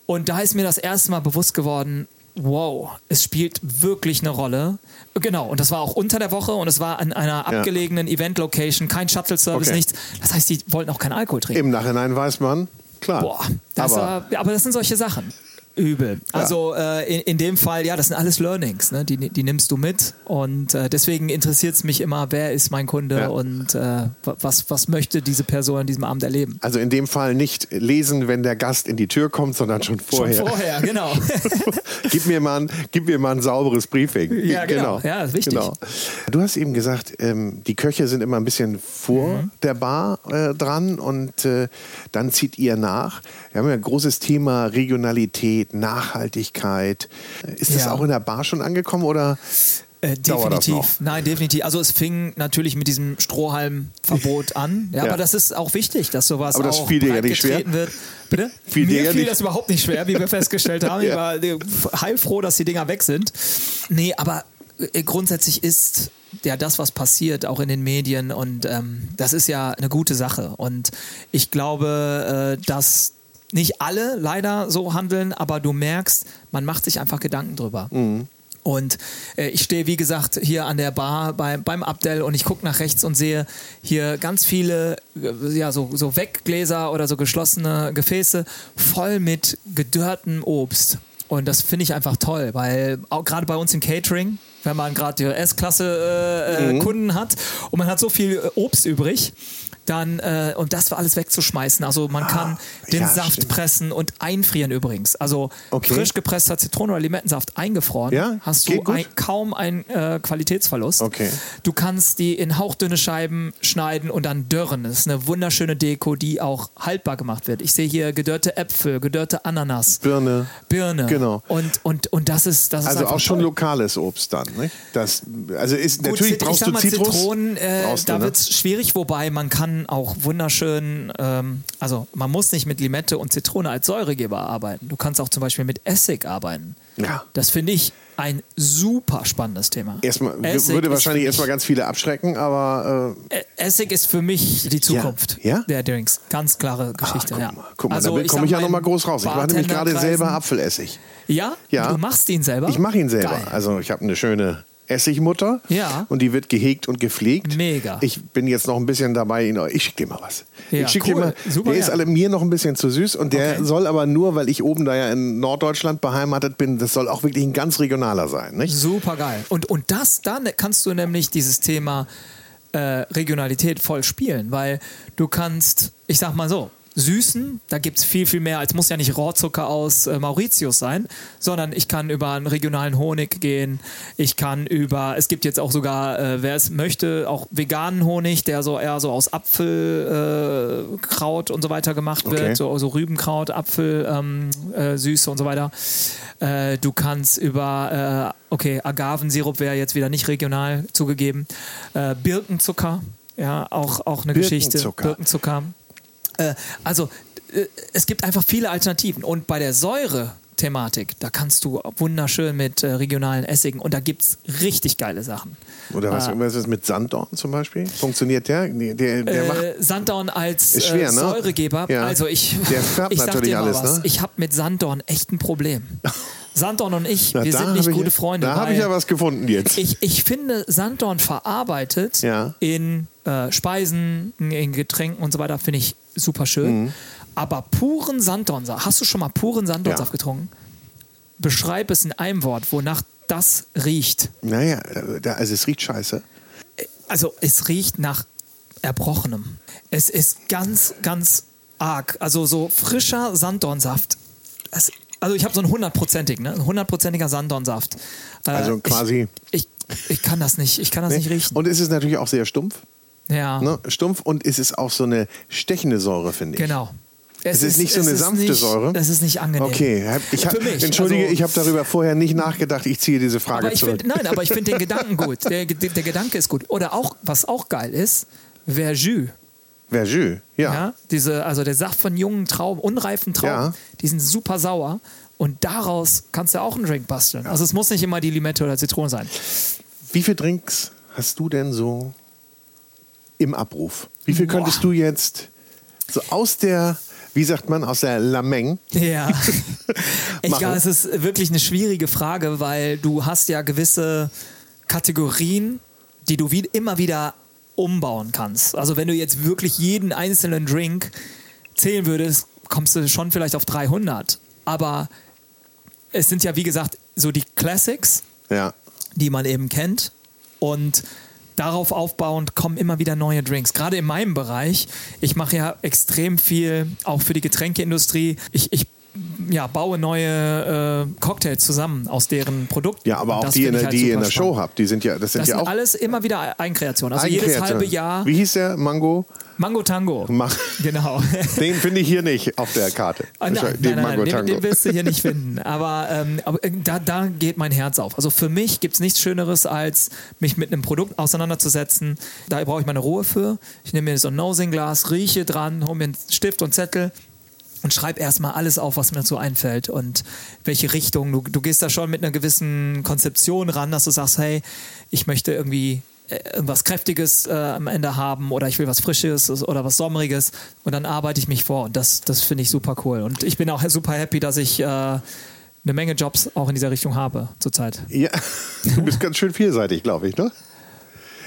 Und da ist mir das erste Mal bewusst geworden, wow, es spielt wirklich eine Rolle. Genau, und das war auch unter der Woche und es war an einer abgelegenen Event-Location, kein Shuttle-Service, Okay. nichts. Das heißt, die wollten auch keinen Alkohol trinken. Im Nachhinein weiß man, klar. Boah, das aber, war, aber das sind solche Sachen. Übel. Also äh, in, in dem Fall, ja, das sind alles Learnings, ne? die, die nimmst du mit und äh, deswegen interessiert es mich immer, wer ist mein Kunde Ja. und äh, was, was möchte diese Person an diesem Abend erleben. also in dem Fall nicht lesen, wenn der Gast in die Tür kommt, sondern schon vorher. Schon vorher, genau. gib, mir mal ein, gib mir mal ein sauberes Briefing. Ja, genau. Ja, ist wichtig. Du hast eben gesagt, ähm, die Köche sind immer ein bisschen vor Mhm. der Bar äh, dran und äh, dann zieht ihr nach. Wir haben ja ein großes Thema Regionalität, Nachhaltigkeit. Ist das Ja. auch in der Bar schon angekommen oder? Äh, das definitiv. Nein, definitiv. Also es fing natürlich mit diesem Strohhalmverbot an. Ja, Ja. aber das ist auch wichtig, dass sowas Aber das auch fiel dir ja nicht schwer? wird. Bitte? Fiel Mir fiel das überhaupt nicht schwer, wie wir festgestellt haben. Ich Ja. war äh, heilfroh, dass die Dinger weg sind. Nee, aber äh, grundsätzlich ist ja das, was passiert, auch in den Medien und ähm, das ist ja eine gute Sache. Und ich glaube, äh, dass nicht alle leider so handeln, aber du merkst, man macht sich einfach Gedanken drüber. Und äh, ich stehe, wie gesagt, hier an der Bar bei, beim Abdel und ich gucke nach rechts und sehe hier ganz viele äh, ja, so, so Weggläser oder so geschlossene Gefäße voll mit gedörrtem Obst. Und das finde ich einfach toll, weil auch gerade bei uns im Catering, wenn man gerade die S-Klasse äh, äh, Kunden hat und man hat so viel äh, Obst übrig, dann, äh, und das war alles wegzuschmeißen. Also man kann den ja, Saft stimmt. pressen und einfrieren übrigens. Also Okay. frisch gepresster Zitronen- oder Limettensaft eingefroren, Ja, hast du geht ein, kaum einen äh, Qualitätsverlust. Okay. Du kannst die in hauchdünne Scheiben schneiden und dann dörren. Das ist eine wunderschöne Deko, die auch haltbar gemacht wird. Ich sehe hier gedörrte Äpfel, gedörrte Ananas, Birne. Birne. Genau. Und, und, und das ist das ist Also auch schon toll. lokales Obst dann. Nicht? Das, also ist, Gut, natürlich brauchst sag du Zitrus. Zitronen, äh, Brauchst da ne? wird es schwierig, wobei man kann auch wunderschön, ähm, also man muss nicht mit Limette und Zitrone als Säuregeber arbeiten. Du kannst auch zum Beispiel mit Essig arbeiten. Ja. Das finde ich ein super spannendes Thema. Erstmal, Essig würde wahrscheinlich erstmal ganz viele abschrecken, aber äh, Ä- Essig ist für mich die Zukunft Ja? der Drinks. Ganz klare Geschichte. guck ja. mal, guck mal Also, da komme ich ja mal, noch mal in groß raus. Ich mache nämlich gerade selber Apfelessig. Ja? Ja. Du machst ihn selber? Ich mache ihn selber. Geil. Also ich habe eine schöne Essigmutter. Ja. Und die wird gehegt und gepflegt. Mega. Ich bin jetzt noch ein bisschen dabei. Ich schicke dir mal was. Ja, ich schicke cool. dir mal. Super der ist gerne. alle mir noch ein bisschen zu süß und der Okay. soll aber nur, weil ich oben da ja in Norddeutschland beheimatet bin, das soll auch wirklich ein ganz regionaler sein. Nicht? Super geil. Und, und das, dann kannst du nämlich dieses Thema äh, Regionalität voll spielen, weil du kannst, ich sag mal so, Süßen, da gibt es viel, viel mehr. Es muss ja nicht Rohrzucker aus äh, Mauritius sein, sondern ich kann über einen regionalen Honig gehen. Ich kann über, es gibt jetzt auch sogar, äh, wer es möchte, auch veganen Honig, der so eher so aus Apfelkraut äh, und so weiter gemacht wird. Okay. So, so Rübenkraut, Apfel, ähm, äh, Süße und so weiter. Äh, du kannst über, äh, okay, Agavensirup wäre jetzt wieder nicht regional zugegeben. Birkenzucker, ja, auch, auch eine Geschichte. Birkenzucker. Äh, also, äh, es gibt einfach viele Alternativen. Und bei der Säure. Thematik, da kannst du wunderschön mit äh, regionalen Essigen und da gibt es richtig geile Sachen. Oder was, Ah. was ist mit Sanddorn zum Beispiel? Funktioniert der? Der, der macht, Äh, Sanddorn als Ist schwer, äh, ne? Säuregeber. Ja. Also ich, Der färbt ich sag natürlich dir mal alles, was. ne? Ich habe mit Sanddorn echt ein Problem. Sanddorn und ich, Na, wir sind nicht ich- gute Freunde. Da habe ich ja was gefunden jetzt. ich, ich finde Sanddorn verarbeitet Ja. in äh, Speisen, in Getränken und so weiter, finde ich super schön. Mhm. Aber puren Sanddornsaft, hast du schon mal puren Sanddornsaft Ja. getrunken? Beschreib es in einem Wort, wonach das riecht. Naja, also es riecht scheiße. Also es riecht nach Erbrochenem. Es ist ganz, ganz arg. Also so frischer Sanddornsaft. Das, also ich habe so einen hundertprozentigen, ne? Ein hundertprozentiger Sanddornsaft. Äh, Also quasi- Ich, ich, ich kann das nicht. Ich kann das nicht riechen. Und es ist natürlich auch sehr stumpf. Ja, Ne? Stumpf und es ist auch so eine stechende Säure, finde ich. genau. Es ist nicht so eine es ist sanfte nicht, Säure? Es ist nicht angenehm. Okay, ich hab, mich, entschuldige, also- ich habe darüber vorher nicht nachgedacht. Ich ziehe diese Frage zurück. find, nein, aber ich finde den Gedanken gut. Der, der, der Gedanke ist gut. Oder auch, was auch geil ist, Verjus. Verjus, ja. Ja, diese, also der Saft von jungen Trauben, unreifen Trauben, Ja. die sind super sauer. Und daraus kannst du auch einen Drink basteln. Also es muss nicht immer die Limette oder Zitrone sein. Wie viele Drinks hast du denn so im Abruf? Wie viel Boah. könntest du jetzt so aus der, wie sagt man, aus der Lameng? Ja. ich glaube, es ist wirklich eine schwierige Frage, weil du hast ja gewisse Kategorien, die du wie, immer wieder umbauen kannst. Also wenn du jetzt wirklich jeden einzelnen Drink zählen würdest, kommst du schon vielleicht auf 300. Aber es sind ja, wie gesagt, so die Classics, Ja. die man eben kennt. Und darauf aufbauend kommen immer wieder neue Drinks. Gerade in meinem Bereich, ich mache ja extrem viel auch für die Getränkeindustrie. Ich, ich ja, baue neue äh, Cocktails zusammen aus deren Produkten. Ja, aber auch das die, in, halt die in der Show habt, die sind ja, das sind Das ja sind auch alles immer wieder Eigenkreationen. Also jedes halbe Jahr Wie hieß der? Mango? Mango Tango. Ma- Genau. Den finde ich hier nicht auf der Karte. Ah, nein, den nein, nein, Mango den, Tango. den wirst du hier nicht finden. Aber, ähm, aber äh, da, da geht mein Herz auf. Also für mich gibt es nichts Schöneres, als mich mit einem Produkt auseinanderzusetzen. Da brauche ich meine Ruhe für. Ich nehme mir so ein Nosing-Glas, rieche dran, hole mir einen Stift und Zettel und schreibe erstmal alles auf, was mir dazu einfällt und welche Richtung. Du, du gehst da schon mit einer gewissen Konzeption ran, dass du sagst, hey, ich möchte irgendwie irgendwas Kräftiges äh, am Ende haben oder ich will was Frisches oder was Sommeriges und dann arbeite ich mich vor und das, das finde ich super cool. Und ich bin auch super happy, dass ich äh, eine Menge Jobs auch in dieser Richtung habe zurzeit. Ja, du bist ganz schön vielseitig, glaube ich, ne?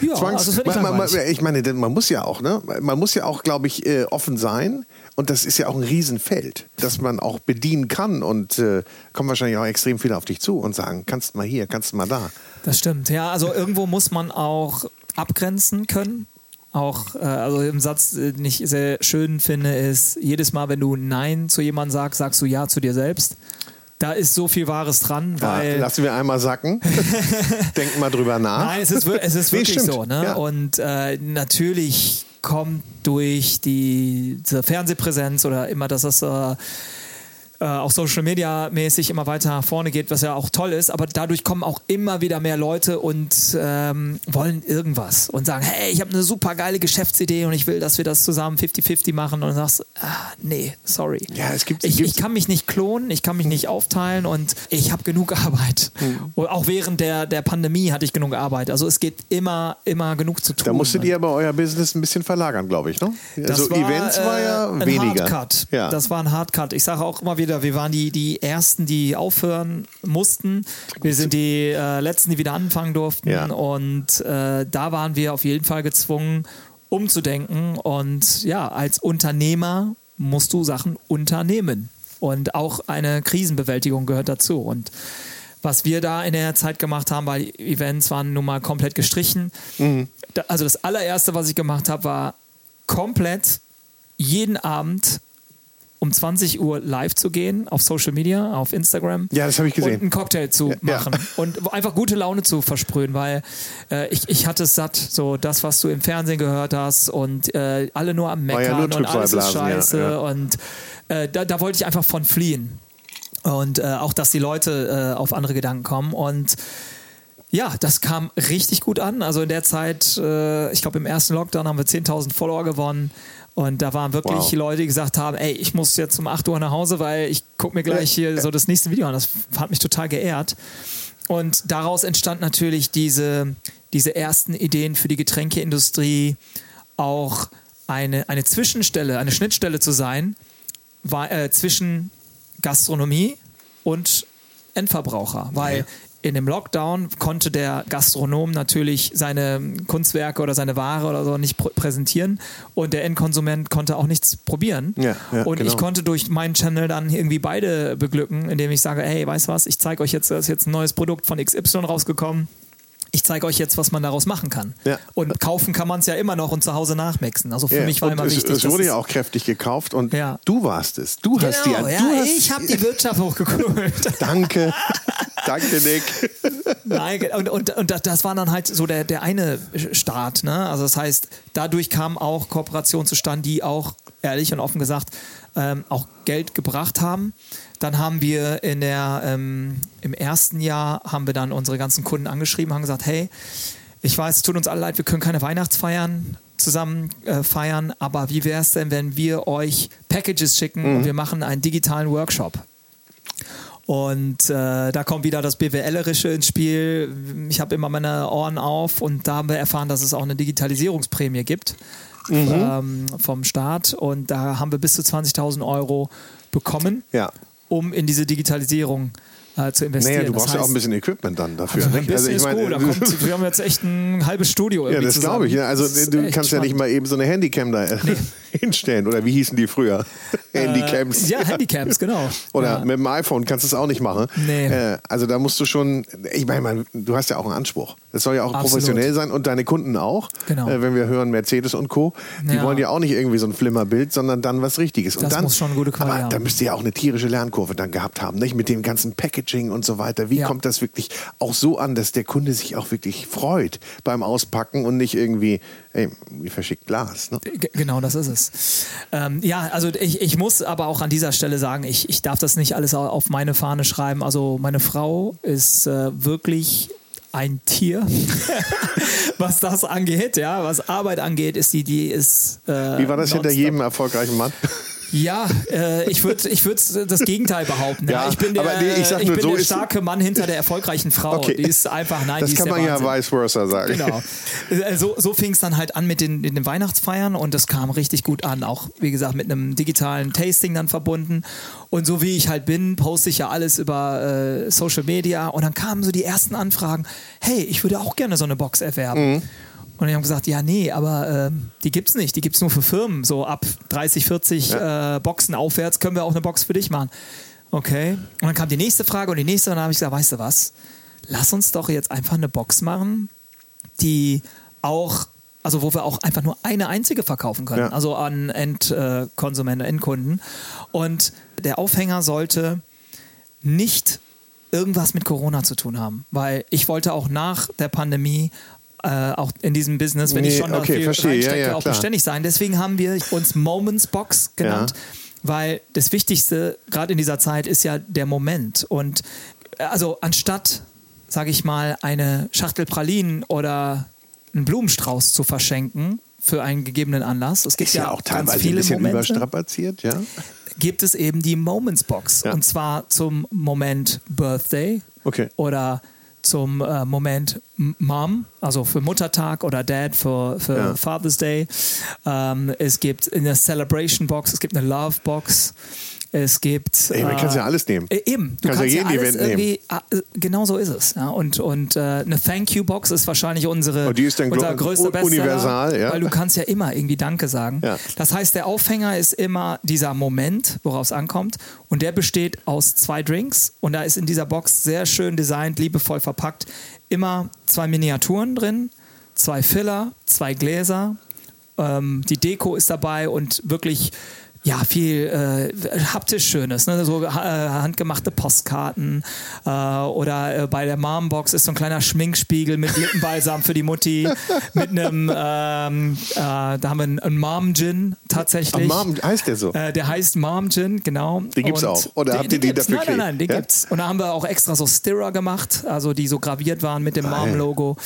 Ja, Zwangs also man, man, man, ich meine, denn man muss ja auch, ne? Man muss ja auch, glaube ich, äh, offen sein. Und das ist ja auch ein Riesenfeld, das man auch bedienen kann. Und äh, kommen wahrscheinlich auch extrem viele auf dich zu und sagen, kannst mal hier, kannst mal da. Das stimmt. Ja, also irgendwo muss man auch abgrenzen können. Auch, äh, also im Satz, äh, den ich sehr schön finde, ist, jedes Mal, wenn du Nein zu jemandem sagst, sagst du Ja zu dir selbst. Da ist so viel Wahres dran, Ja, weil. lassen wir einmal sacken. Denken mal drüber nach. Nein, es ist, es ist Nee, wirklich stimmt. so. Ne? Ja. Und äh, natürlich kommt durch die, diese Fernsehpräsenz oder immer, dass das äh, äh, auch Social Media mäßig immer weiter nach vorne geht, was ja auch toll ist, aber dadurch kommen auch immer wieder mehr Leute und ähm, wollen irgendwas und sagen, hey, ich habe eine super geile Geschäftsidee und ich will, dass wir das zusammen 50-50 machen und du sagst, ah, nee, sorry. Ja, es gibt- ich, ich kann mich nicht klonen, ich kann mich nicht aufteilen und ich habe genug Arbeit. Mhm. Und auch während der, der Pandemie hatte ich genug Arbeit. Also es geht immer, immer genug zu tun. Da musstet ihr aber euer Business ein bisschen verlagern, glaube ich, ne? Das also war, Events war ja äh, ein weniger. Hardcut. Ja. Das war ein Hardcut. Ich sage auch immer wieder, wir waren die, die Ersten, die aufhören mussten. Wir sind die äh, Letzten, die wieder anfangen durften. Ja. Und äh, da waren wir auf jeden Fall gezwungen, umzudenken. Und ja, als Unternehmer musst du Sachen unternehmen. Und auch eine Krisenbewältigung gehört dazu. Und was wir da in der Zeit gemacht haben, weil Events waren nun mal komplett gestrichen. Da, also das allererste, was ich gemacht habe, war komplett jeden Abend um 20 Uhr live zu gehen auf Social Media, auf Instagram. Ja, das habe ich gesehen. Und einen Cocktail zu Ja, ja. machen und einfach gute Laune zu versprühen, weil äh, ich, ich hatte es satt, so das, was du im Fernsehen gehört hast und äh, alle nur am War ja Meckern nur und alles ist ja, scheiße ja. und äh, da, da wollte ich einfach von fliehen. Und äh, auch, dass die Leute äh, auf andere Gedanken kommen und ja, das kam richtig gut an. Also in der Zeit, äh, ich glaube im ersten Lockdown haben wir 10.000 Follower gewonnen. Und da waren wirklich Wow. Leute, die gesagt haben, ey, ich muss jetzt um 8 Uhr nach Hause, weil ich gucke mir gleich hier so das nächste Video an. Das hat mich total geehrt. Und daraus entstand natürlich diese, diese ersten Ideen für die Getränkeindustrie, auch eine, eine Zwischenstelle, eine Schnittstelle zu sein war, äh, zwischen Gastronomie und Endverbraucher. Weil in dem Lockdown konnte der Gastronom natürlich seine Kunstwerke oder seine Ware oder so nicht pr präsentieren und der Endkonsument konnte auch nichts probieren. Ja, ja, und genau. ich konnte durch meinen Channel dann irgendwie beide beglücken, indem ich sage, hey, weißt du was, ich zeige euch jetzt, da ist jetzt ein neues Produkt von XY rausgekommen. Ich zeige euch jetzt, was man daraus machen kann. Ja. Und kaufen kann man es ja immer noch und zu Hause nachmixen. Also für Ja, mich war und immer es, wichtig. es wurde ja auch kräftig gekauft und Ja. du warst es. Du hast die. Genau, du ja, hast, ich habe die Wirtschaft hochgekurbelt. Danke. Danke, Nick. Nein, und, und, und das war dann halt so der, der eine Start. Ne? Also das heißt, dadurch kamen auch Kooperationen zustande, die auch, ehrlich und offen gesagt, ähm, auch Geld gebracht haben. Dann haben wir in der, ähm, im ersten Jahr haben wir dann unsere ganzen Kunden angeschrieben, haben gesagt, hey, ich weiß, es tut uns alle leid, wir können keine Weihnachtsfeiern zusammen äh, feiern, aber wie wäre es denn, wenn wir euch Packages schicken und wir machen einen digitalen Workshop? Und äh, da kommt wieder das BWLerische ins Spiel. Ich habe immer meine Ohren auf und da haben wir erfahren, dass es auch eine Digitalisierungsprämie gibt mhm. ähm, vom Staat. Und da haben wir bis zu 20.000 Euro bekommen, ja. um in diese Digitalisierung äh, äh, zu investieren. Naja, du brauchst das ja auch heißt, ein bisschen Equipment dann dafür. also ein bisschen ich ist meine. Da kommt, wir haben jetzt echt ein halbes Studio. ja, das glaube ich. Ja. Also Das du kannst ja nicht spannend. mal eben so eine Handycam da äh, hinstellen. Oder wie hießen die früher? Handycams. Äh, ja, Handycams, genau. Oder ja. mit dem iPhone kannst du es auch nicht machen. Nee. Äh, also da musst du schon, ich meine, du hast ja auch einen Anspruch. Das soll ja auch Absolut. professionell sein und deine Kunden auch. Genau. Äh, wenn wir hören Mercedes und Co., die Ja. wollen ja auch nicht irgendwie so ein Flimmerbild, sondern dann was Richtiges. und Das dann, muss schon gute Quali Aber haben. da müsst ihr ja auch eine tierische Lernkurve dann gehabt haben, nicht? Mit dem ganzen Packaging und so weiter. Wie Ja. kommt das wirklich auch so an, dass der Kunde sich auch wirklich freut beim Auspacken und nicht irgendwie, ey, wie verschickt Glas, ne? Genau, das ist es. Ähm, ja, also ich, ich muss aber auch an dieser Stelle sagen, ich, ich darf das nicht alles au- auf meine Fahne schreiben. Also meine Frau ist äh, wirklich ein Tier, was das angeht, ja, was Arbeit angeht, ist die, die ist. Äh, Wie war das hinter jedem erfolgreichen Mann? Ja, äh, ich würde ich würd das Gegenteil behaupten. Ja, Ja, ich bin der, nee, ich sag nur, bin so der starke Mann hinter der erfolgreichen Frau. Okay. Die ist einfach, nein, Das die kann man ja vice versa sagen. Genau. Äh, So, so fing es dann halt an mit den, mit den Weihnachtsfeiern und das kam richtig gut an. Auch, wie gesagt, mit einem digitalen Tasting dann verbunden. Und so wie ich halt bin, poste ich ja alles über äh, Social Media und dann kamen so die ersten Anfragen: Hey, ich würde auch gerne so eine Box erwerben. Mhm. Und ich habe gesagt, ja, nee, aber ähm, die gibt's nicht. Die gibt's nur für Firmen. So ab 30, 40 äh, Boxen aufwärts können wir auch eine Box für dich machen. Okay. Und dann kam die nächste Frage und die nächste und dann habe ich gesagt, weißt du was? Lass uns doch jetzt einfach eine Box machen, die auch, also wo wir auch einfach nur eine einzige verkaufen können, Ja. also an Endkonsumenten, Endkunden. Und der Aufhänger sollte nicht irgendwas mit Corona zu tun haben, weil ich wollte auch nach der Pandemie äh, auch in diesem Business, wenn ich Nee, schon da okay, viel verstehe. Ja, reinstecke, ja, auch klar. beständig sein. Deswegen haben wir uns Moments Box genannt, Ja. weil das Wichtigste gerade in dieser Zeit ist ja der Moment. Und äh, also anstatt, sage ich mal, eine Schachtel Pralinen oder einen Blumenstrauß zu verschenken für einen gegebenen Anlass, es gibt Ist ja, ja auch ganz teilweise ein viele bisschen Momente überstrapaziert, ja? gibt es eben die Moments Box. Ja. Und zwar zum Moment Birthday Okay. oder zum äh, Moment Mom, also für Muttertag oder Dad für, für Ja. Father's Day. Ähm, es gibt eine Celebration Box, es gibt eine Love Box. Es gibt. Ey, man kann's ja alles nehmen. Äh, eben. Du Kannst ja kannst ja, jeden alles Event nehmen. irgendwie. ah, äh, Genau so ist es. Ja. Und, und äh, eine Thank You Box ist wahrscheinlich unsere, Und die ist dann unser größter Bestseller, universal, ja. weil du kannst ja immer irgendwie Danke sagen. Ja. Das heißt, der Aufhänger ist immer dieser Moment, worauf es ankommt. Und der besteht aus zwei Drinks. Und da ist in dieser Box sehr schön designt, liebevoll verpackt, immer zwei Miniaturen drin, zwei Filler, zwei Gläser. Ähm, die Deko ist dabei und wirklich. Ja, viel äh, haptisch Schönes, ne? so äh, handgemachte Postkarten äh, oder äh, bei der Mom-Box ist so ein kleiner Schminkspiegel mit Lippenbalsam für die Mutti, mit einem, ähm, äh, da haben wir einen, einen Mom-Gin tatsächlich. Mom, heißt der so? Äh, der heißt Mom Gin, genau. Den gibt's Und auch. Oder habt ihr den gibt's. dafür Nein, nein, nein, den? Ja? gibt's. Und da haben wir auch extra so Stirrer gemacht, also die so graviert waren mit dem Mom-Logo.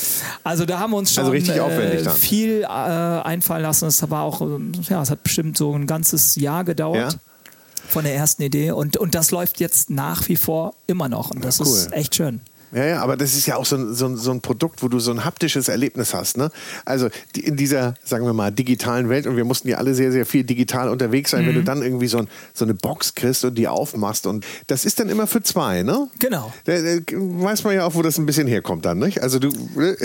Also da haben wir uns schon Also äh, dann. viel einfallen lassen. Es war auch, ähm, ja, es hat bestimmt so ein ganzes Jahr gedauert. Ja? Von der ersten Idee und, und das läuft jetzt nach wie vor immer noch und das cool. ist echt schön. Ja, ja, aber das ist ja auch so ein, so, ein, so ein Produkt, wo du so ein haptisches Erlebnis hast. Ne? Also die, in dieser, sagen wir mal, digitalen Welt, und wir mussten ja alle sehr, sehr viel digital unterwegs sein, Mhm. wenn du dann irgendwie so, ein, so eine Box kriegst und die aufmachst. Und das ist dann immer für zwei, ne? Genau. Da, da weiß man ja auch, wo das ein bisschen herkommt dann, nicht? Also du.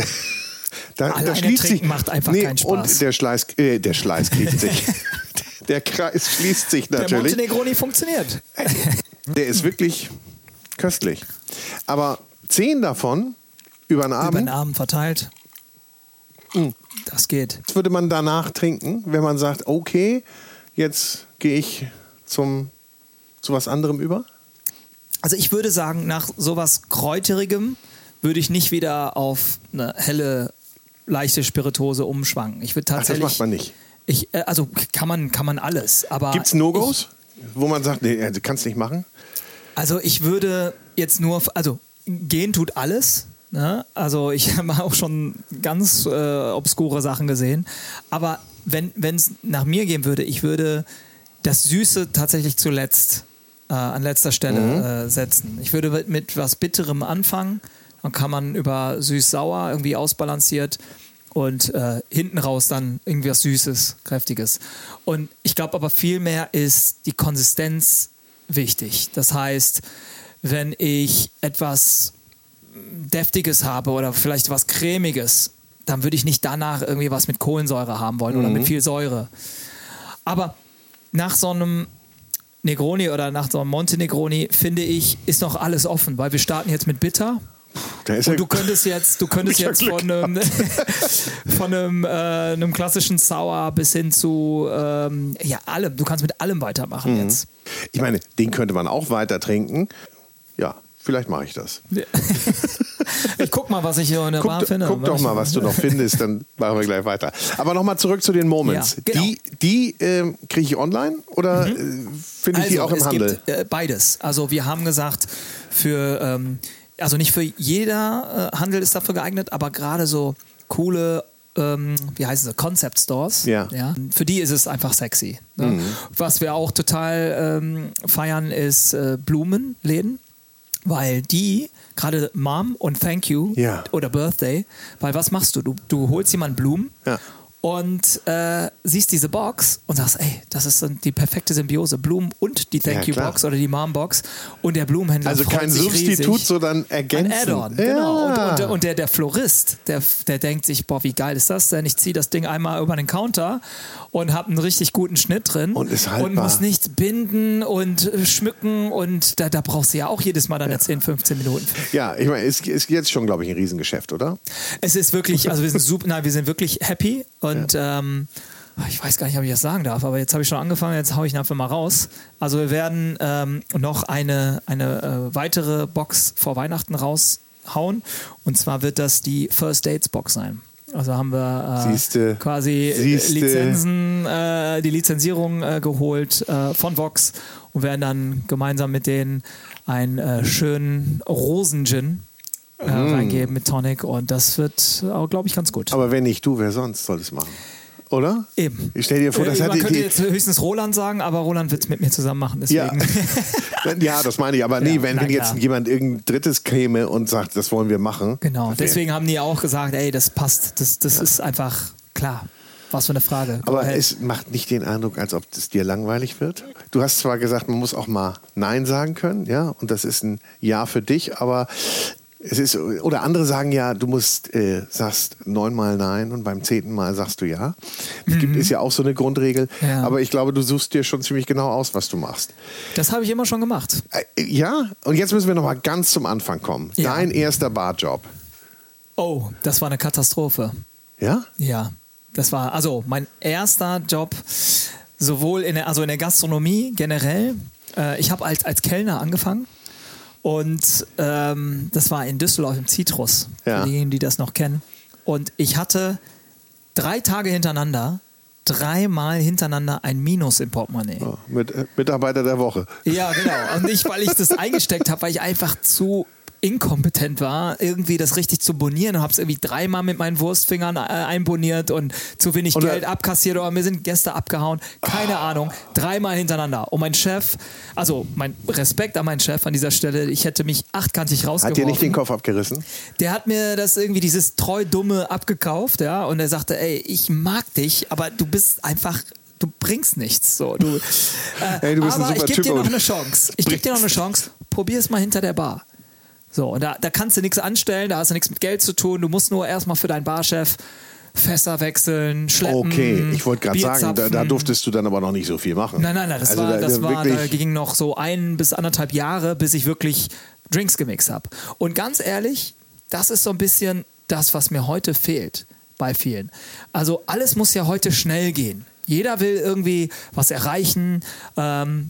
Da, Alleine da schließt sich, macht einfach keinen Spaß. Und der Schleiß, äh, der Schleiß schließt sich. der Kreis schließt sich Der natürlich. Montenegroni funktioniert. Der ist wirklich köstlich. Aber zehn davon über den Über Abend, den Abend verteilt. Hm. Das geht. was würde man danach trinken, wenn man sagt, okay, jetzt gehe ich zum, zu was anderem über? Also ich würde sagen, nach sowas Kräuterigem würde ich nicht wieder auf eine helle, leichte Spirituose umschwanken. Ich würde Ach, das tatsächlich. macht man nicht. Ich, äh, also kann man, kann man alles. Aber Gibt es No-Gos, wo man sagt, nee, du kannst nicht machen? Also ich würde jetzt nur, also gehen tut alles. Ne? Also ich habe auch schon ganz äh, obskure Sachen gesehen. Aber wenn es nach mir gehen würde, ich würde das Süße tatsächlich zuletzt äh, an letzter Stelle äh, setzen. Ich würde mit, mit was Bitterem anfangen. Dann kann man über süß-sauer irgendwie ausbalanciert und äh, hinten raus dann irgendwie was Süßes, Kräftiges. Und ich glaube aber viel mehr ist die Konsistenz wichtig. Das heißt, wenn ich etwas Deftiges habe oder vielleicht was Cremiges, dann würde ich nicht danach irgendwie was mit Kohlensäure haben wollen oder mit viel Säure. Aber nach so einem Negroni oder nach so einem Monte Negroni, finde ich, ist noch alles offen, weil wir starten jetzt mit Bitter. Ist ja, Und du könntest jetzt, du könntest jetzt von einem, von einem, äh, einem klassischen Sour bis hin zu ähm, ja allem. Du kannst mit allem weitermachen Mhm. jetzt. ich meine, den könnte man auch weiter trinken. Ja, vielleicht mache ich das. Ich guck mal, was ich hier in der Bar Guck, finde. guck doch mal, was du noch findest, dann machen wir gleich weiter. Aber nochmal zurück zu den Moments. Ja, genau. Die, die ähm, kriege ich online oder äh, finde ich die auch im es Handel? gibt äh, beides. Also wir haben gesagt, für ähm, also nicht für jeder äh, Handel ist dafür geeignet, aber gerade so coole ähm, wie heißen sie, Concept Stores. Ja. Für die ist es einfach sexy. Ne? Mhm. Was wir auch total ähm, feiern, ist äh, Blumenläden, weil die, gerade Mom und Thank You Ja. oder Birthday, weil was machst du? Du, du holst jemand Blumen Ja. Und äh, siehst diese Box und sagst, ey, das ist die perfekte Symbiose. Blumen und die Thank Ja, You klar. Box oder die Mom Box und der Blumenhändler Also kein Substitut, riesig. sondern Ein ergänzen. Add-on, genau. Ja. Und, und, und der, der Florist, der, der denkt sich, boah, wie geil ist das denn? Ich ziehe das Ding einmal über den Counter und habe einen richtig guten Schnitt drin. Und ist haltbar. Und muss nichts binden und äh, schmücken und da, da brauchst du ja auch jedes Mal deine 10, 15 Minuten. ja, ich meine, es ist jetzt schon, glaube ich, ein Riesengeschäft, oder? Es ist wirklich, also wir sind super, nein, wir sind wirklich happy und ähm, ich weiß gar nicht, ob ich das sagen darf, aber jetzt habe ich schon angefangen, jetzt haue ich ihn einfach mal raus. Also wir werden ähm, noch eine, eine äh, weitere Box vor Weihnachten raushauen und zwar wird das die First Dates Box sein. Also haben wir äh, Siehste. quasi äh, Siehste. Lizenzen, äh, die Lizenzierung äh, geholt äh, von Vox und werden dann gemeinsam mit denen einen äh, schönen Rosen-Gin äh, reingeben mit Tonic und das wird, glaube ich, ganz gut. Mm. Aber wenn nicht du, wer sonst soll es machen? Oder? Eben. Ich stell dir vor, das Äh, hat Man die, könnte jetzt höchstens Roland sagen, aber Roland wird es mit mir zusammen machen. ja. Deswegen. ja, das meine ich. Aber nee, Ja, wenn, wenn jetzt klar. jemand irgendein drittes käme und sagt, das wollen wir machen. Genau. Deswegen haben die auch gesagt, ey, das passt. Das, das ist einfach klar. Was für eine Frage. Aber ahead. es macht nicht den Eindruck, als ob es dir langweilig wird. Du hast zwar gesagt, man muss auch mal Nein sagen können, ja, und das ist ein Ja für dich, aber es ist, oder andere sagen ja, du musst, äh, sagst neunmal Nein und beim zehnten Mal sagst du Ja. Das gibt, ist ja auch so eine Grundregel, Mhm. Ja. aber ich glaube, du suchst dir schon ziemlich genau aus, was du machst. das habe ich immer schon gemacht. Äh, ja, und jetzt müssen wir noch mal ganz zum Anfang kommen. Ja. Dein erster Barjob, Oh, das war eine Katastrophe. ja? Ja, das war also mein erster Job, sowohl in der, also in der Gastronomie generell. Äh, ich habe als, als Kellner angefangen und ähm, das war in Düsseldorf im Zitrus, Ja. für diejenigen, die das noch kennen. Und ich hatte drei Tage hintereinander, dreimal hintereinander ein Minus im Portemonnaie. Oh, mit, äh, Mitarbeiter der Woche. Ja, genau. Und nicht, weil ich das eingesteckt habe, weil ich einfach zu inkompetent war, irgendwie das richtig zu bonieren und habe es irgendwie dreimal mit meinen Wurstfingern äh, einboniert und zu wenig Oder- Geld abkassiert oder mir sind Gäste abgehauen. Keine Ahnung. Dreimal hintereinander. Und mein Chef, also mein Respekt an meinen Chef an dieser Stelle, ich hätte mich achtkantig Hat rausgeworfen. dir nicht den Kopf abgerissen? Der hat mir das irgendwie dieses treu dumme abgekauft, ja, und er sagte, ey, ich mag dich, aber du bist einfach du bringst nichts so du, äh, Ey, du aber ich gebe dir noch eine Chance. Ich gebe dir noch eine Chance. Probier es mal hinter der Bar. So, und da, da kannst du nichts anstellen, da hast du nichts mit Geld zu tun. Du musst nur erstmal für deinen Barchef Fässer wechseln, schleppen. Okay, ich wollte gerade sagen, da, da durftest du dann aber noch nicht so viel machen. Nein, nein, nein, das, Also war, da- das da war, da ging noch so ein bis anderthalb Jahre, bis ich wirklich Drinks gemixt habe. Und ganz ehrlich, das ist so ein bisschen das, was mir heute fehlt bei vielen. Also alles muss ja heute schnell gehen. Jeder will irgendwie was erreichen. Ähm,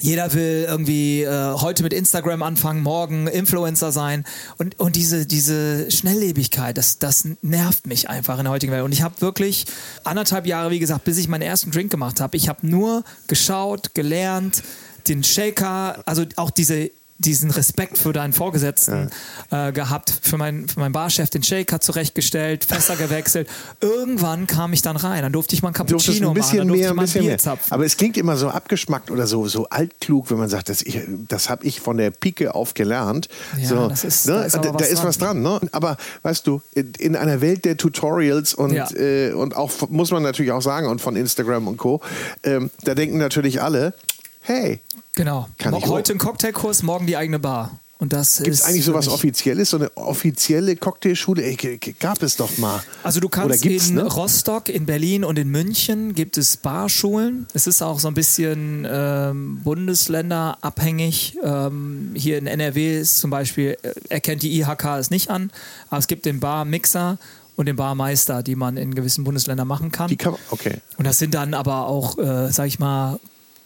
jeder will irgendwie äh, heute mit Instagram anfangen, morgen Influencer sein. Und, und diese, diese Schnelllebigkeit, das, das nervt mich einfach in der heutigen Welt. Und ich habe wirklich anderthalb Jahre, wie gesagt, bis ich meinen ersten Drink gemacht habe, ich habe nur geschaut, gelernt, den Shaker, also auch diese diesen Respekt für deinen Vorgesetzten ja. äh, gehabt, für, mein, für meinen Barchef den Shaker zurechtgestellt, Fässer gewechselt. Irgendwann kam ich dann rein, dann durfte ich mal ein Cappuccino ein bisschen machen, mehr, ein bisschen mehr. Aber es klingt immer so abgeschmackt oder so, so altklug, wenn man sagt, das, das habe ich von der Pike auf gelernt. Ja, so, das ist, ne? da ist, da, was, ist dran. was dran. Ne? Aber weißt du, in einer Welt der Tutorials und, Ja. äh, und auch, muss man natürlich auch sagen, und von Instagram und Co., ähm, da denken natürlich alle, hey, Genau. Kann Mo- ich auch. Heute ein Cocktailkurs, morgen die eigene Bar. Und das gibt es ist eigentlich sowas Offizielles, so eine offizielle Cocktailschule? Ey, gab es doch mal. Also du kannst gibt's, in ne? Rostock, in Berlin und in München gibt es Barschulen. Es ist auch so ein bisschen ähm, bundesländerabhängig. Ähm, hier in NRW ist zum Beispiel, äh, erkennt die IHK es nicht an, aber es gibt den Barmixer und den Barmeister, die man in gewissen Bundesländern machen kann. Die kann, okay. Und das sind dann aber auch, äh, sag ich mal,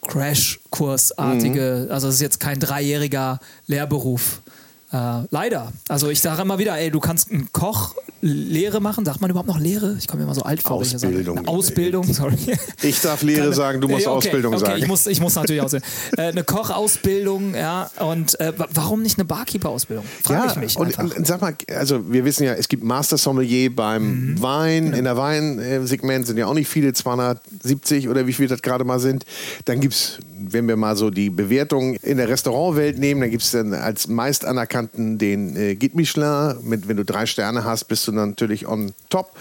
Crash-Kursartige, Mhm. also es ist jetzt kein dreijähriger Lehrberuf. Äh, leider. Also ich sage immer wieder, ey, du kannst einen Koch Lehre machen. Sagt man überhaupt noch Lehre? Ich komme mir immer so alt vor. Ausbildung. Eine Ausbildung, sorry. Ich darf Lehre Keine- sagen, du musst Äh, okay, Ausbildung okay, sagen. Ich muss, ich muss natürlich Ausbildung. äh, eine Kochausbildung, ja. Und äh, wa- warum nicht eine Barkeeper-Ausbildung? Frage ich mich und, einfach. sag mal, also wir wissen ja, es gibt Master Sommelier beim Mhm. Wein, in der Weinsegment sind ja auch nicht viele, 270 oder wie viel das gerade mal sind. Dann gibt es, wenn wir mal so die Bewertung in der Restaurantwelt nehmen, dann gibt es dann als meist anerkannten den äh, Guide Michelin. Mit, wenn du drei Sterne hast, bist du natürlich on top.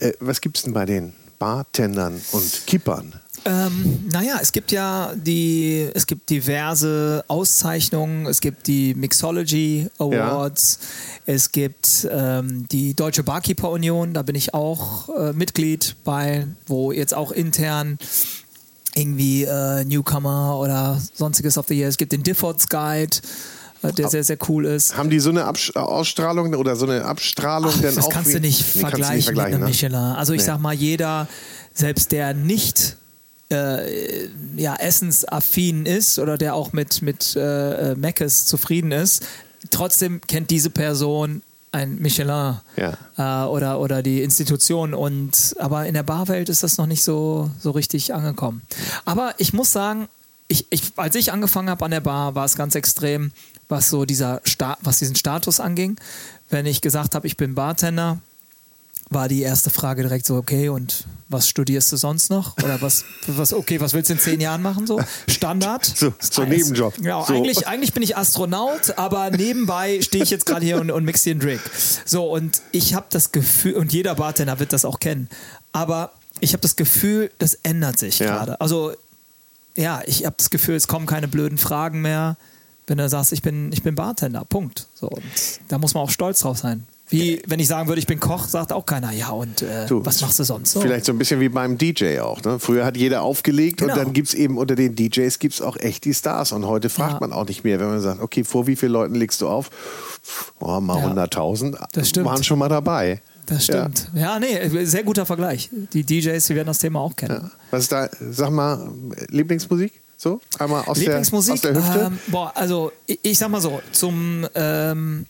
Äh, was gibt es denn bei den Bartendern und Kippern? Ähm, naja, es gibt ja die, es gibt diverse Auszeichnungen, es gibt die Mixology Awards, es gibt ähm, die Deutsche Barkeeper Union, da bin ich auch äh, Mitglied bei, wo jetzt auch intern irgendwie äh, Newcomer oder sonstiges of the Year. Es gibt den Diffords Guide, äh, der sehr, sehr cool ist. Haben die so eine Absch Ausstrahlung oder so eine Abstrahlung Ach, denn das auch? kannst wie- du nicht Nee, kannst du vergleichen, nicht vergleichen mit einem ne? Michelin. Also ich Nee. sag mal, jeder, selbst der nicht äh, ja, essensaffin ist oder der auch mit, mit äh, äh, Meckes zufrieden ist, trotzdem kennt diese Person ein Michelin Ja. äh, oder, oder die Institution. Und aber in der Barwelt ist das noch nicht so, so richtig angekommen. Aber ich muss sagen, ich, ich, als ich angefangen habe an der Bar, war es ganz extrem, was so dieser Sta was diesen Status anging. Wenn ich gesagt habe, ich bin Bartender, war die erste Frage direkt so, okay, und was studierst du sonst noch? Oder was, was okay, was willst du in zehn Jahren machen? So Standard. So, so Alles. Nebenjob. Ja, So. eigentlich, eigentlich bin ich Astronaut, aber nebenbei stehe ich jetzt gerade hier und, und mix hier einen Drink. So, und ich habe das Gefühl, und jeder Bartender wird das auch kennen, aber ich habe das Gefühl, das ändert sich Ja. gerade. Also, ja, ich habe das Gefühl, es kommen keine blöden Fragen mehr, wenn du sagst, ich bin, ich bin Bartender. Punkt. So, und da muss man auch stolz drauf sein. Wie, wenn ich sagen würde, ich bin Koch, sagt auch keiner, ja, und äh, Du, was machst du sonst so? Vielleicht so ein bisschen wie beim DJ auch. Ne? Früher hat jeder aufgelegt Genau. und dann gibt es eben unter den DJs gibt's auch echt die Stars. Und heute fragt Ja. man auch nicht mehr, wenn man sagt, okay, vor wie vielen Leuten legst du auf? Oh, mal Ja. 100.000 Das stimmt. waren schon mal dabei. Das stimmt. Ja. nee, sehr guter Vergleich. Die DJs, die werden das Thema auch kennen. Ja. Was ist da, sag mal, Lieblingsmusik? So, einmal aus, der, Lieblingsmusik? aus der Hüfte? Ähm, boah, also ich, ich sag mal so, zum ähm,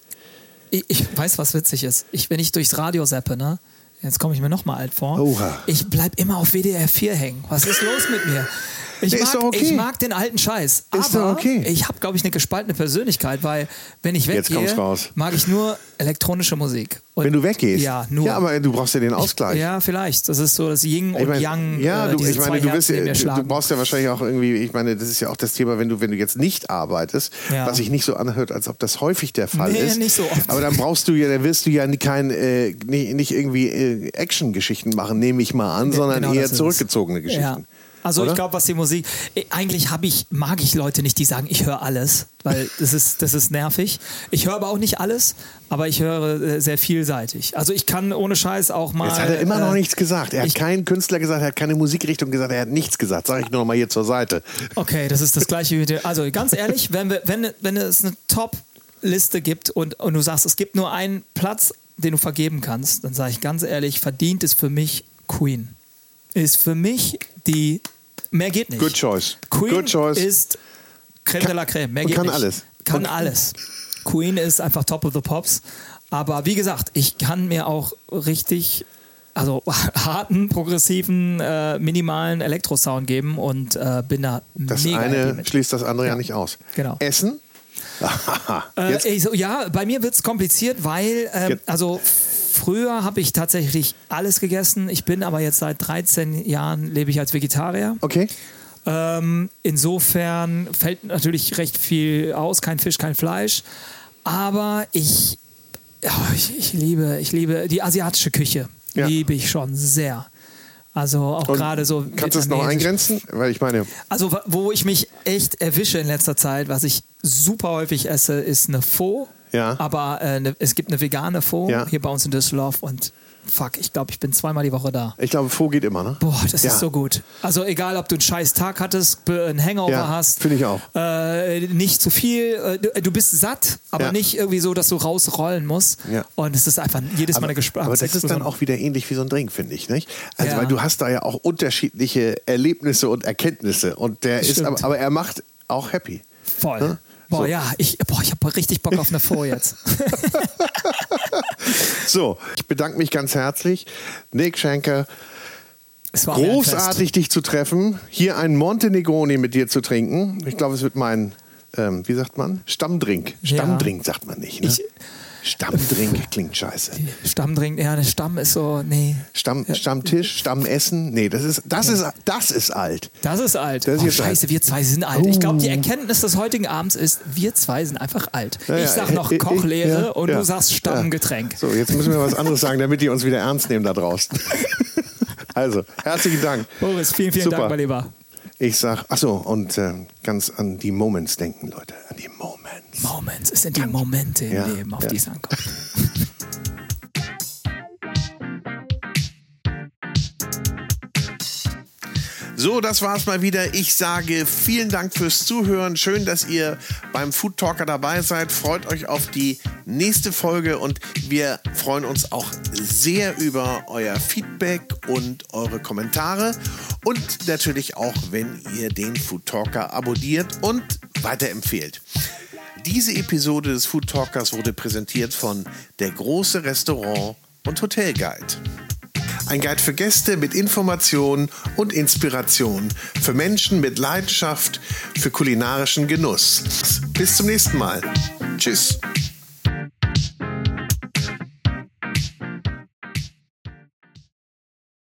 ich, ich weiß, was witzig ist. Ich, wenn ich durchs Radio zappe, ne? Jetzt komme ich mir noch mal alt vor. Oha. Ich bleib immer auf WDR 4 hängen. Was ist los mit mir? Ich, Nee, mag, okay. ich mag den alten Scheiß. Ist aber okay. ich habe, glaube ich, eine gespaltene Persönlichkeit, weil wenn ich weggehe, mag ich nur elektronische Musik. Und wenn du weggehst? Ja, nur. Ja, aber du brauchst ja den Ausgleich. Ja, vielleicht. Das ist so das Yin Ich und mein, Yang. ja, äh, du, ich meine, du, mir du, brauchst ja wahrscheinlich auch irgendwie, ich meine, das ist ja auch das Thema, wenn du, wenn du jetzt nicht arbeitest, Ja. was sich nicht so anhört, als ob das häufig der Fall Nee, ist. nicht so oft. Aber dann brauchst du ja, dann wirst du ja kein, äh, nicht, nicht irgendwie äh, Action-Geschichten machen, nehme ich mal an, sondern Genau eher zurückgezogene Geschichten. Ja. Also Oder? ich glaube, was die Musik, eh, eigentlich habe ich, mag ich Leute nicht, die sagen, ich höre alles, weil das ist, das ist nervig. Ich höre aber auch nicht alles, aber ich höre äh, sehr vielseitig. Also ich kann ohne Scheiß auch mal. Jetzt hat er immer äh, noch nichts gesagt. Er hat ich- keinen Künstler gesagt, er hat keine Musikrichtung gesagt, er hat nichts gesagt. Sag ich nur noch mal hier zur Seite. Okay, das ist das gleiche wie der- Also ganz ehrlich, wenn, wir, wenn, wenn es eine Top-Liste gibt und, und du sagst, es gibt nur einen Platz, den du vergeben kannst, dann sage ich ganz ehrlich, verdient ist für mich Queen. Ist für mich die. Mehr geht nicht. Good choice. Queen Good choice. ist Creme de la Creme. Mehr geht kann nicht. alles. Kann alles. Queen ist einfach top of the pops. Aber wie gesagt, ich kann mir auch richtig, also harten, progressiven, äh, minimalen Elektrosound geben und äh, bin da Das mega happy eine schließt das andere ja, nicht aus. Genau. Essen? äh, ich so, ja, bei mir wird es kompliziert, weil, ähm, also früher habe ich tatsächlich alles gegessen. Ich bin aber jetzt seit 13 Jahren lebe ich als Vegetarier. Okay. Ähm, insofern fällt natürlich recht viel aus, kein Fisch, kein Fleisch. Aber ich, ja, ich, ich liebe, ich liebe die asiatische Küche. Ja. Liebe ich schon sehr. Also auch gerade so. Kannst du es noch eingrenzen? Weil ich meine, Also wo ich mich echt erwische in letzter Zeit, was ich super häufig esse, ist eine Pho. Ja. Aber äh, ne, es gibt eine vegane Pho Ja. hier bei uns in Düsseldorf und fuck, ich glaube, ich bin zweimal die Woche da. ich glaube, Faux geht immer, ne? Boah, das Ja. ist so gut. Also egal, ob du einen scheiß Tag hattest, einen Hangover Ja, hast. finde ich auch. Äh, nicht zu viel. Äh, du, bist satt, aber Ja. nicht irgendwie so, dass du rausrollen musst. Ja. Und es ist einfach jedes Mal eine Gespräch. aber das ist dann auch wieder ähnlich wie so ein Drink, finde ich, nicht? Also, weil du hast da ja auch unterschiedliche Erlebnisse und Erkenntnisse und der ist, Stimmt. aber, aber er macht auch happy. voll. Ne? Boah, So. ja, ich, boah, ich habe richtig Bock auf eine Pho jetzt. So, ich bedanke mich ganz herzlich. Nick Schenker, ein großartig dich zu treffen, hier einen Monte Negroni mit dir zu trinken. Ich glaube, es wird mein, ähm, wie sagt man? Stammdrink. Ja. Stammdrink sagt man nicht, ne? Ich- Stammdrink klingt scheiße. Stammdrink, ja, der Stamm ist so, nee. Stamm, Stammtisch, Stammessen? Nee, das ist, das ist, das ist alt. Das ist alt. Das ist oh, scheiße, alt. wir zwei sind alt. Ich glaube, die. Erkenntnis des heutigen Abends ist, wir zwei sind einfach alt. Ja, ich sag noch ich- Kochlehre ja, und ja, du sagst Stammgetränk. So, jetzt müssen wir was anderes sagen, damit die uns wieder ernst nehmen da draußen. Also, herzlichen Dank. Boris, vielen, vielen Super. Dank, mein Lieber. Ich sag, achso, und äh, ganz an die Moments denken, Leute. An die Moments. Moments, es sind die Momente im Ja, Leben, auf ja. die es ankommt. So, das war's mal wieder. Ich sage vielen Dank fürs Zuhören. Schön, dass ihr beim Food Talker dabei seid. Freut euch auf die nächste Folge und wir freuen uns auch sehr über euer Feedback und eure Kommentare und natürlich auch, wenn ihr den Food Talker abonniert und weiterempfehlt. Diese Episode des Food Talkers wurde präsentiert von Der große Restaurant und Hotelguide. Ein Guide für Gäste mit Informationen und Inspiration. Für Menschen mit Leidenschaft für kulinarischen Genuss. Bis zum nächsten Mal. Tschüss.